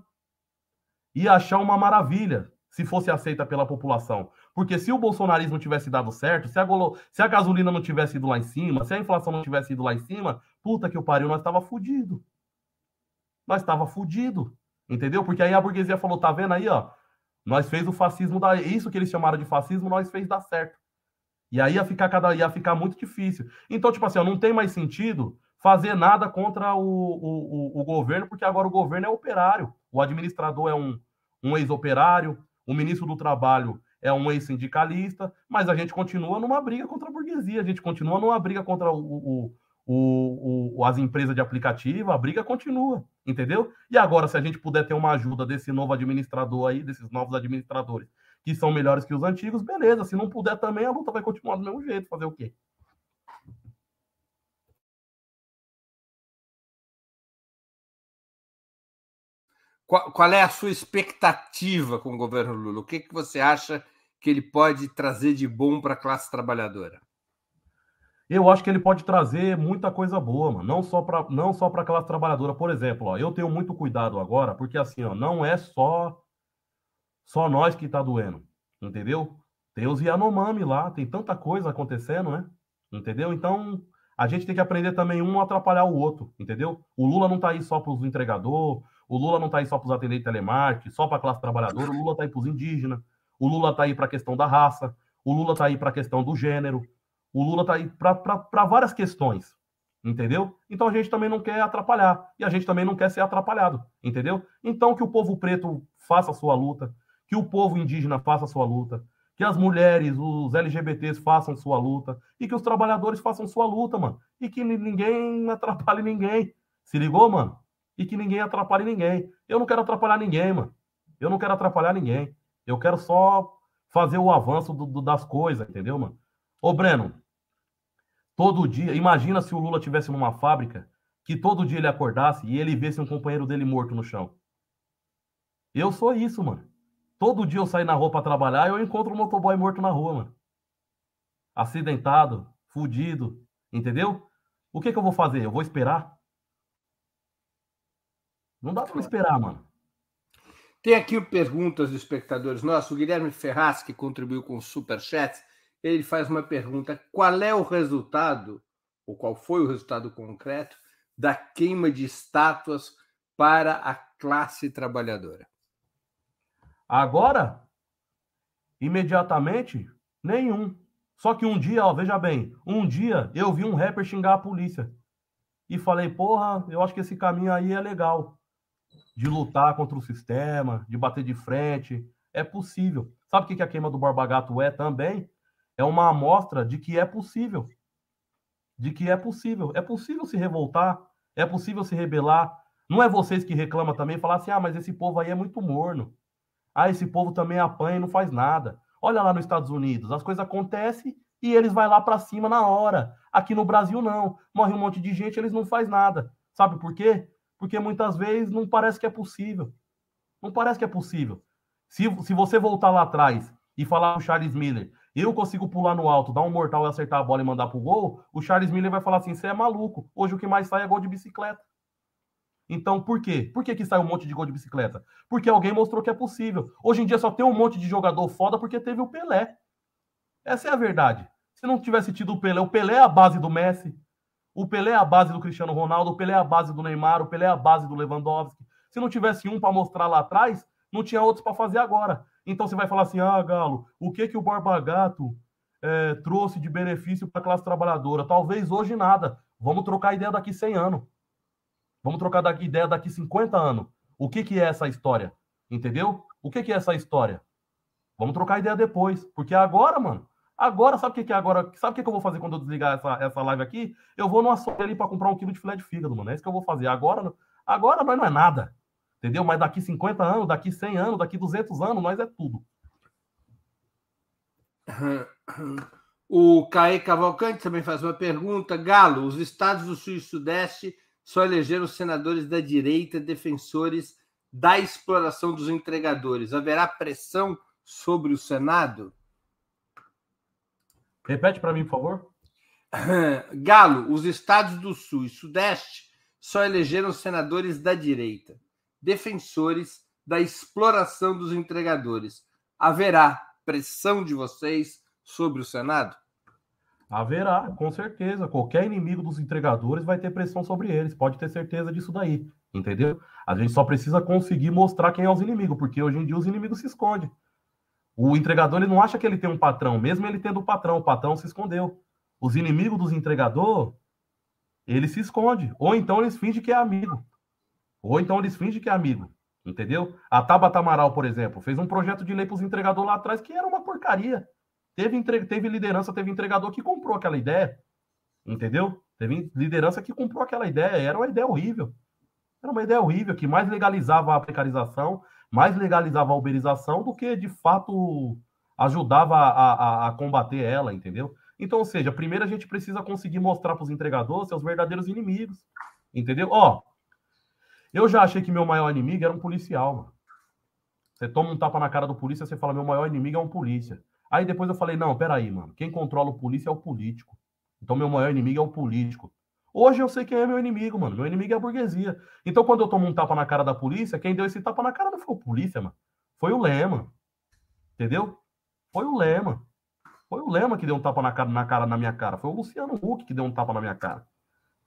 ia achar uma maravilha se fosse aceita pela população. Porque se o bolsonarismo tivesse dado certo, se a, se a gasolina não tivesse ido lá em cima, se a inflação não tivesse ido lá em cima, puta que o pariu, nós estava fudido. Nós estava fudido. Entendeu? Porque aí a burguesia falou, tá vendo aí, ó? Nós fez o fascismo da isso que eles chamaram de fascismo, nós fez dar certo. E aí ia ficar cada ia ficar muito difícil. Então, tipo assim, ó, não tem mais sentido fazer nada contra o, o, o, o governo, porque agora o governo é operário. O administrador é um, um ex-operário, o ministro do Trabalho é um ex-sindicalista, mas a gente continua numa briga contra a burguesia, a gente continua numa briga contra o, o, o, as empresas de aplicativo, a briga continua, entendeu? E agora, se a gente puder ter uma ajuda desse novo administrador aí, desses novos administradores, que são melhores que os antigos, beleza. Se não puder também, a luta vai continuar do mesmo jeito. Fazer o quê? Qual, qual, é a sua expectativa com o governo Lula? O que, que você acha que ele pode trazer de bom para a classe trabalhadora? Eu acho que ele pode trazer muita coisa boa, mano. Não só para não só para a classe trabalhadora, por exemplo, ó, eu tenho muito cuidado agora, porque assim, ó, não é só só nós que tá doendo, entendeu? Tem os Yanomami lá, tem tanta coisa acontecendo, né? Entendeu? Então, a gente tem que aprender também um atrapalhar o outro, entendeu? O Lula não tá aí só para os entregadores, o Lula não tá aí só para os atendentes telemarketing, só para a classe trabalhadora, o Lula tá aí para os indígenas, o Lula tá aí para a questão da raça, o Lula tá aí para a questão do gênero, o Lula está aí para várias questões, entendeu? Então a gente também não quer atrapalhar e a gente também não quer ser atrapalhado, entendeu? Então que o povo preto faça a sua luta, que o povo indígena faça a sua luta, que as mulheres, os LGBTs façam sua luta e que os trabalhadores façam sua luta, mano. E que ninguém atrapalhe ninguém. Se ligou, mano? E que ninguém atrapalhe ninguém. Eu não quero atrapalhar ninguém, mano. Eu não quero atrapalhar ninguém. Eu quero só fazer o avanço do, do, das coisas, entendeu, mano? Ô, Breno, todo dia, imagina se o Lula tivesse numa fábrica que todo dia ele acordasse e ele visse um companheiro dele morto no chão. Eu sou isso, mano. Todo dia eu saio na rua para trabalhar e eu encontro um motoboy morto na rua, mano. Acidentado, fudido, entendeu? O que, que eu vou fazer? Eu vou esperar? Não dá para esperar, mano. Tem aqui perguntas dos espectadores nossos. O Guilherme Ferraz, que contribuiu com o Superchat, ele faz uma pergunta: qual é o resultado, ou qual foi o resultado concreto, da queima de estátuas para a classe trabalhadora? Agora, imediatamente, nenhum. Só que um dia, ó, veja bem, um dia eu vi um rapper xingar a polícia. E falei, porra, eu acho que esse caminho aí é legal. De lutar contra o sistema, de bater de frente. É possível. Sabe o que a queima do Borba Gato é também? é uma amostra de que é possível. De que é possível. É possível se revoltar, é possível se rebelar. Não é vocês que reclamam também e falar assim: ah, mas esse povo aí é muito morno. Ah, esse povo também apanha e não faz nada. Olha lá nos Estados Unidos, as coisas acontecem e eles vão lá para cima na hora. Aqui no Brasil, não. Morre um monte de gente, eles não faz nada. Sabe por quê? Porque muitas vezes não parece que é possível. Não parece que é possível. Se, se você voltar lá atrás e falar o Charles Miller, eu consigo pular no alto, dar um mortal e acertar a bola e mandar pro gol, o Charles Miller vai falar assim: você é maluco. Hoje o que mais sai é gol de bicicleta. Então, por quê? Por que, que sai um monte de gol de bicicleta? Porque alguém mostrou que é possível. Hoje em dia só tem um monte de jogador foda porque teve o Pelé. Essa é a verdade. Se não tivesse tido o Pelé, o Pelé é a base do Messi, o Pelé é a base do Cristiano Ronaldo, o Pelé é a base do Neymar, o Pelé é a base do Lewandowski. Se não tivesse um para mostrar lá atrás, não tinha outros para fazer agora. Então você vai falar assim: ah, Galo, o que, que o Borba Gato é, trouxe de benefício para a classe trabalhadora? Talvez hoje nada. Vamos trocar ideia daqui 100 anos. Vamos trocar daqui, ideia daqui 50 anos. O que, que é essa história? Entendeu? O que, que é essa história? Vamos trocar ideia depois. Porque agora, mano, agora, sabe o que, é agora? Sabe o que, que eu vou fazer quando eu desligar essa, essa live aqui? Eu vou no açougue ali para comprar um quilo de filé de fígado, mano. É isso que eu vou fazer. Agora, agora nós não é nada. Entendeu? Mas daqui 50 anos, daqui 100 anos, daqui 200 anos, nós é tudo. O Caê Cavalcante também faz uma pergunta. Galo, os estados do Sul e Sudeste só elegeram senadores da direita defensores da exploração dos entregadores. Haverá pressão sobre o Senado? Repete para mim, por favor. [LAUGHS] Galo, os estados do Sul e Sudeste só elegeram senadores da direita, defensores da exploração dos entregadores. Haverá pressão de vocês sobre o Senado? Haverá, com certeza. Qualquer inimigo dos entregadores vai ter pressão sobre eles. Pode ter certeza disso daí. Entendeu? A gente só precisa conseguir mostrar quem é os inimigos, porque hoje em dia os inimigos se escondem. O entregador ele não acha que ele tem um patrão, mesmo ele tendo um patrão, o patrão se escondeu. Os inimigos dos entregadores, ele se esconde. Ou então eles fingem que é amigo. Ou então eles fingem que é amigo. Entendeu? A Tabata Amaral, por exemplo, fez um projeto de lei para os entregadores lá atrás que era uma porcaria. Teve, entre... teve liderança, teve entregador que comprou aquela ideia. Entendeu? Teve liderança que comprou aquela ideia. Era uma ideia horrível. Era uma ideia horrível que mais legalizava a precarização, mais legalizava a uberização do que de fato ajudava a, a, a combater ela, entendeu? Então, ou seja, primeiro a gente precisa conseguir mostrar para os entregadores seus verdadeiros inimigos, entendeu? Ó, eu já achei que meu maior inimigo era um policial, mano. Você toma um tapa na cara do polícia, você fala, meu maior inimigo é um polícia. Aí depois eu falei, não, peraí, mano. Quem controla o polícia é o político. Então meu maior inimigo é o político. Hoje eu sei quem é meu inimigo, mano. Meu inimigo é a burguesia. Então quando eu tomo um tapa na cara da polícia, quem deu esse tapa na cara não foi o polícia, mano. Foi o Lema. Entendeu? Foi o Lema. Foi o Lema que deu um tapa na cara, na cara na minha cara. Foi o Luciano Huck que deu um tapa na minha cara.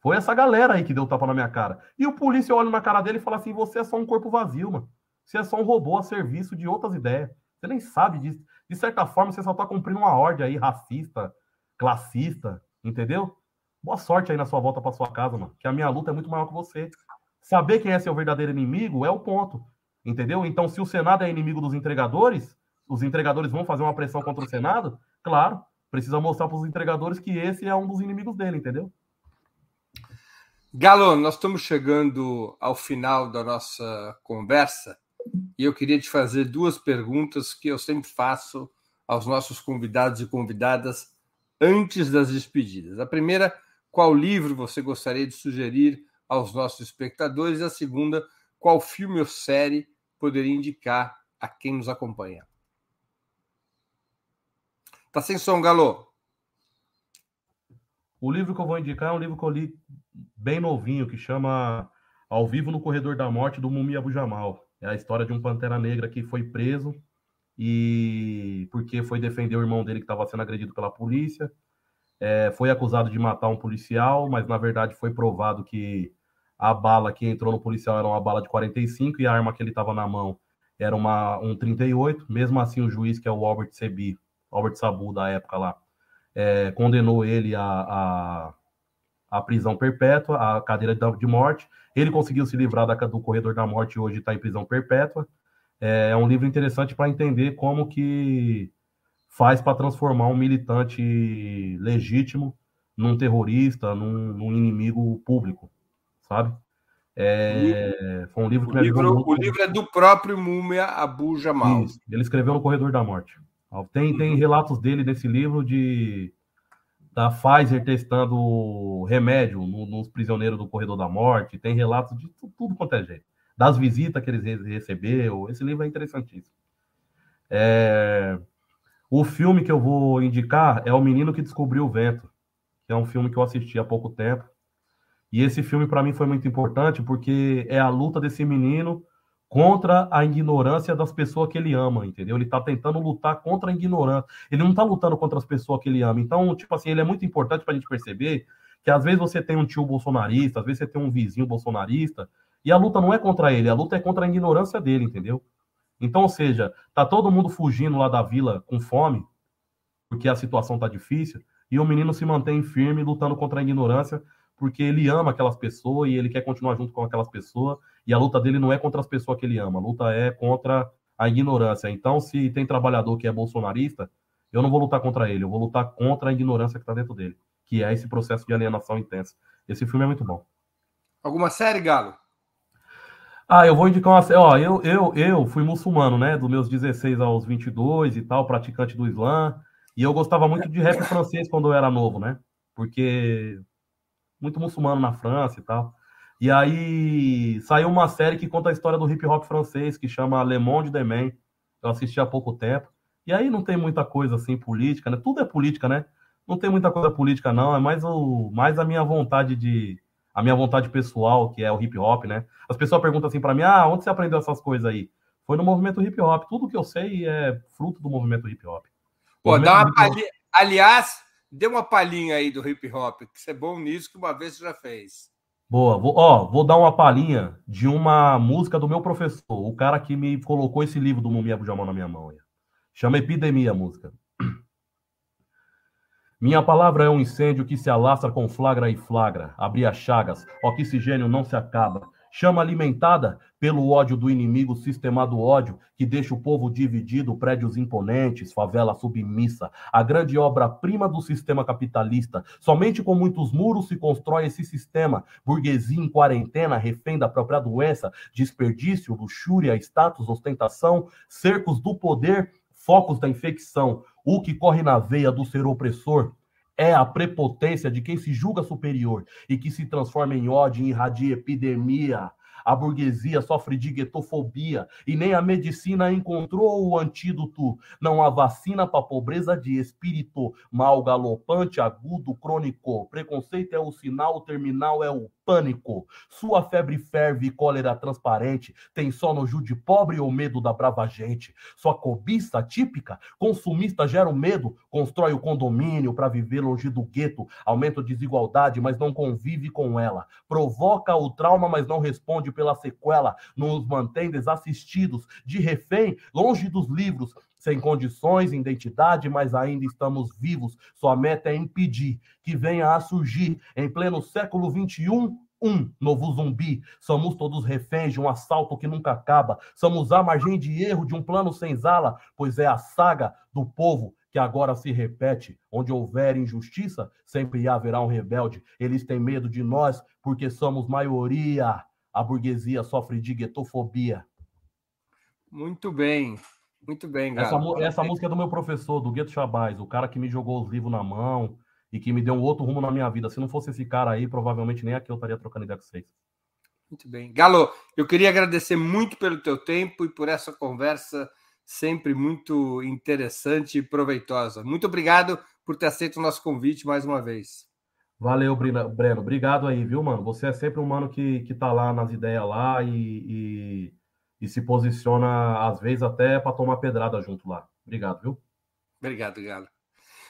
Foi essa galera aí que deu um tapa na minha cara. E o polícia olha na cara dele e fala assim: você é só um corpo vazio, mano. Você é só um robô a serviço de outras ideias. Você nem sabe disso. De certa forma, você só tá cumprindo uma ordem aí racista, classista, entendeu? Boa sorte aí na sua volta para sua casa, mano. Que a minha luta é muito maior que você. Saber quem é seu verdadeiro inimigo é o ponto. Entendeu? Então, se o Senado é inimigo dos entregadores, os entregadores vão fazer uma pressão contra o Senado, claro, precisa mostrar para os entregadores que esse é um dos inimigos dele, entendeu? Galo, nós estamos chegando ao final da nossa conversa e eu queria te fazer duas perguntas que eu sempre faço aos nossos convidados e convidadas antes das despedidas. A primeira, qual livro você gostaria de sugerir aos nossos espectadores? E a segunda, qual filme ou série poderia indicar a quem nos acompanha? Tá sem som, Galo. O livro que eu vou indicar é um livro que eu li bem novinho, que chama Ao Vivo no Corredor da Morte, do Mumi Abu Jamal. É a história de um Pantera Negra que foi preso e porque foi defender o irmão dele que estava sendo agredido pela polícia. É, foi acusado de matar um policial, mas na verdade foi provado que a bala que entrou no policial era uma bala de 45 e a arma que ele estava na mão era uma, um 38. Mesmo assim, o juiz, que é o Albert Sebi, Albert Sabu da época lá, é, condenou ele a, a, a, prisão perpétua, a cadeira de morte. Ele conseguiu se livrar da, do corredor da morte e hoje está em prisão perpétua. É, é um livro interessante para entender como que faz para transformar um militante legítimo num terrorista, num, num inimigo público, sabe? É, foi um livro que o livro, o livro é do próprio Múmia Abu Jamal. Isso, ele escreveu no Corredor da Morte. Tem, tem relatos dele nesse livro de da Pfizer testando remédio no, nos prisioneiros do Corredor da Morte. Tem relatos de tudo, tudo quanto é jeito. Das visitas que eles recebeu. Esse livro é interessantíssimo. É... O filme que eu vou indicar é O Menino que Descobriu o Vento, que é um filme que eu assisti há pouco tempo. E esse filme para mim foi muito importante porque é a luta desse menino contra a ignorância das pessoas que ele ama, entendeu? Ele está tentando lutar contra a ignorância. Ele não está lutando contra as pessoas que ele ama. Então, tipo assim, ele é muito importante para a gente perceber que às vezes você tem um tio bolsonarista, às vezes você tem um vizinho bolsonarista, e a luta não é contra ele, a luta é contra a ignorância dele, entendeu? Então, ou seja, tá todo mundo fugindo lá da vila com fome, porque a situação tá difícil, e o menino se mantém firme lutando contra a ignorância, porque ele ama aquelas pessoas e ele quer continuar junto com aquelas pessoas, e a luta dele não é contra as pessoas que ele ama, a luta é contra a ignorância. Então, se tem trabalhador que é bolsonarista, eu não vou lutar contra ele, eu vou lutar contra a ignorância que está dentro dele, que é esse processo de alienação intensa. Esse filme é muito bom. Alguma série, Galo? Ah, eu vou indicar uma. Ó, eu, eu, eu fui muçulmano, né? Dos meus 16 aos 22 e tal, praticante do Islã. E eu gostava muito de rap francês quando eu era novo, né? Porque muito muçulmano na França e tal. E aí saiu uma série que conta a história do hip hop francês, que chama Le Monde Demain. Eu assisti há pouco tempo. E aí não tem muita coisa assim política, né? Tudo é política, né? Não tem muita coisa política não, é mais o mais a minha vontade de a minha vontade pessoal, que é o hip hop, né? As pessoas perguntam assim para mim: "Ah, onde você aprendeu essas coisas aí?" Foi no movimento hip hop. Tudo que eu sei é fruto do movimento hip hop. Pô, dá uma palhinha. Aliás, dê uma palhinha aí do hip hop, que você é bom nisso que uma vez você já fez. Boa, vou, ó, vou dar uma palhinha de uma música do meu professor, o cara que me colocou esse livro do Mumia Bujamão na minha mão. Chama Epidemia a música. Minha palavra é um incêndio que se alastra com flagra e flagra. Abria chagas, oxigênio não se acaba. Chama alimentada pelo ódio do inimigo, sistema do ódio, que deixa o povo dividido, prédios imponentes, favela submissa, a grande obra-prima do sistema capitalista. Somente com muitos muros se constrói esse sistema. Burguesia em quarentena, refém da própria doença, desperdício, luxúria, status, ostentação, cercos do poder, focos da infecção. O que corre na veia do ser opressor, é a prepotência de quem se julga superior e que se transforma em ódio e irradia epidemia. A burguesia sofre de guetofobia e nem a medicina encontrou o antídoto. Não há vacina para pobreza de espírito, mal galopante, agudo, crônico. Preconceito é o sinal, o terminal é o pânico. Sua febre ferve e cólera transparente. Tem só nojo de pobre ou medo da brava gente. Sua cobiça típica, consumista gera o medo, constrói o condomínio para viver longe do gueto, aumenta a desigualdade, mas não convive com ela. Provoca o trauma, mas não responde pela sequela. Nos mantém desassistidos, de refém, longe dos livros, sem condições, identidade, mas ainda estamos vivos. Sua meta é impedir que venha a surgir em pleno século XXI um novo zumbi. Somos todos reféns de um assalto que nunca acaba. Somos a margem de erro de um plano sem zala, pois é a saga do povo que agora se repete. Onde houver injustiça, sempre haverá um rebelde. Eles têm medo de nós porque somos maioria. A burguesia sofre de guetofobia. Muito bem. Muito bem, Essa, essa música é do meu professor, do Gueto Chabaz, o cara que me jogou os livros na mão e que me deu um outro rumo na minha vida. Se não fosse esse cara aí, provavelmente nem aqui eu estaria trocando ideia com vocês. Muito bem. Galo, eu queria agradecer muito pelo teu tempo e por essa conversa sempre muito interessante e proveitosa. Muito obrigado por ter aceito o nosso convite mais uma vez. Valeu, Breno. Obrigado aí, viu, mano? Você é sempre um mano que, que tá lá nas ideias lá e, e e se posiciona, às vezes, até para tomar pedrada junto lá. Obrigado, viu? Obrigado, Galo.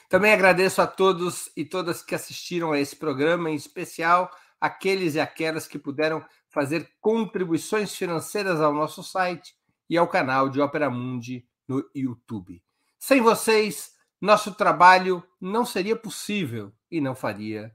Também agradeço a todos e todas que assistiram a esse programa, em especial aqueles e aquelas que puderam fazer contribuições financeiras ao nosso site e ao canal de Opera Mundi no YouTube. Sem vocês, nosso trabalho não seria possível e não faria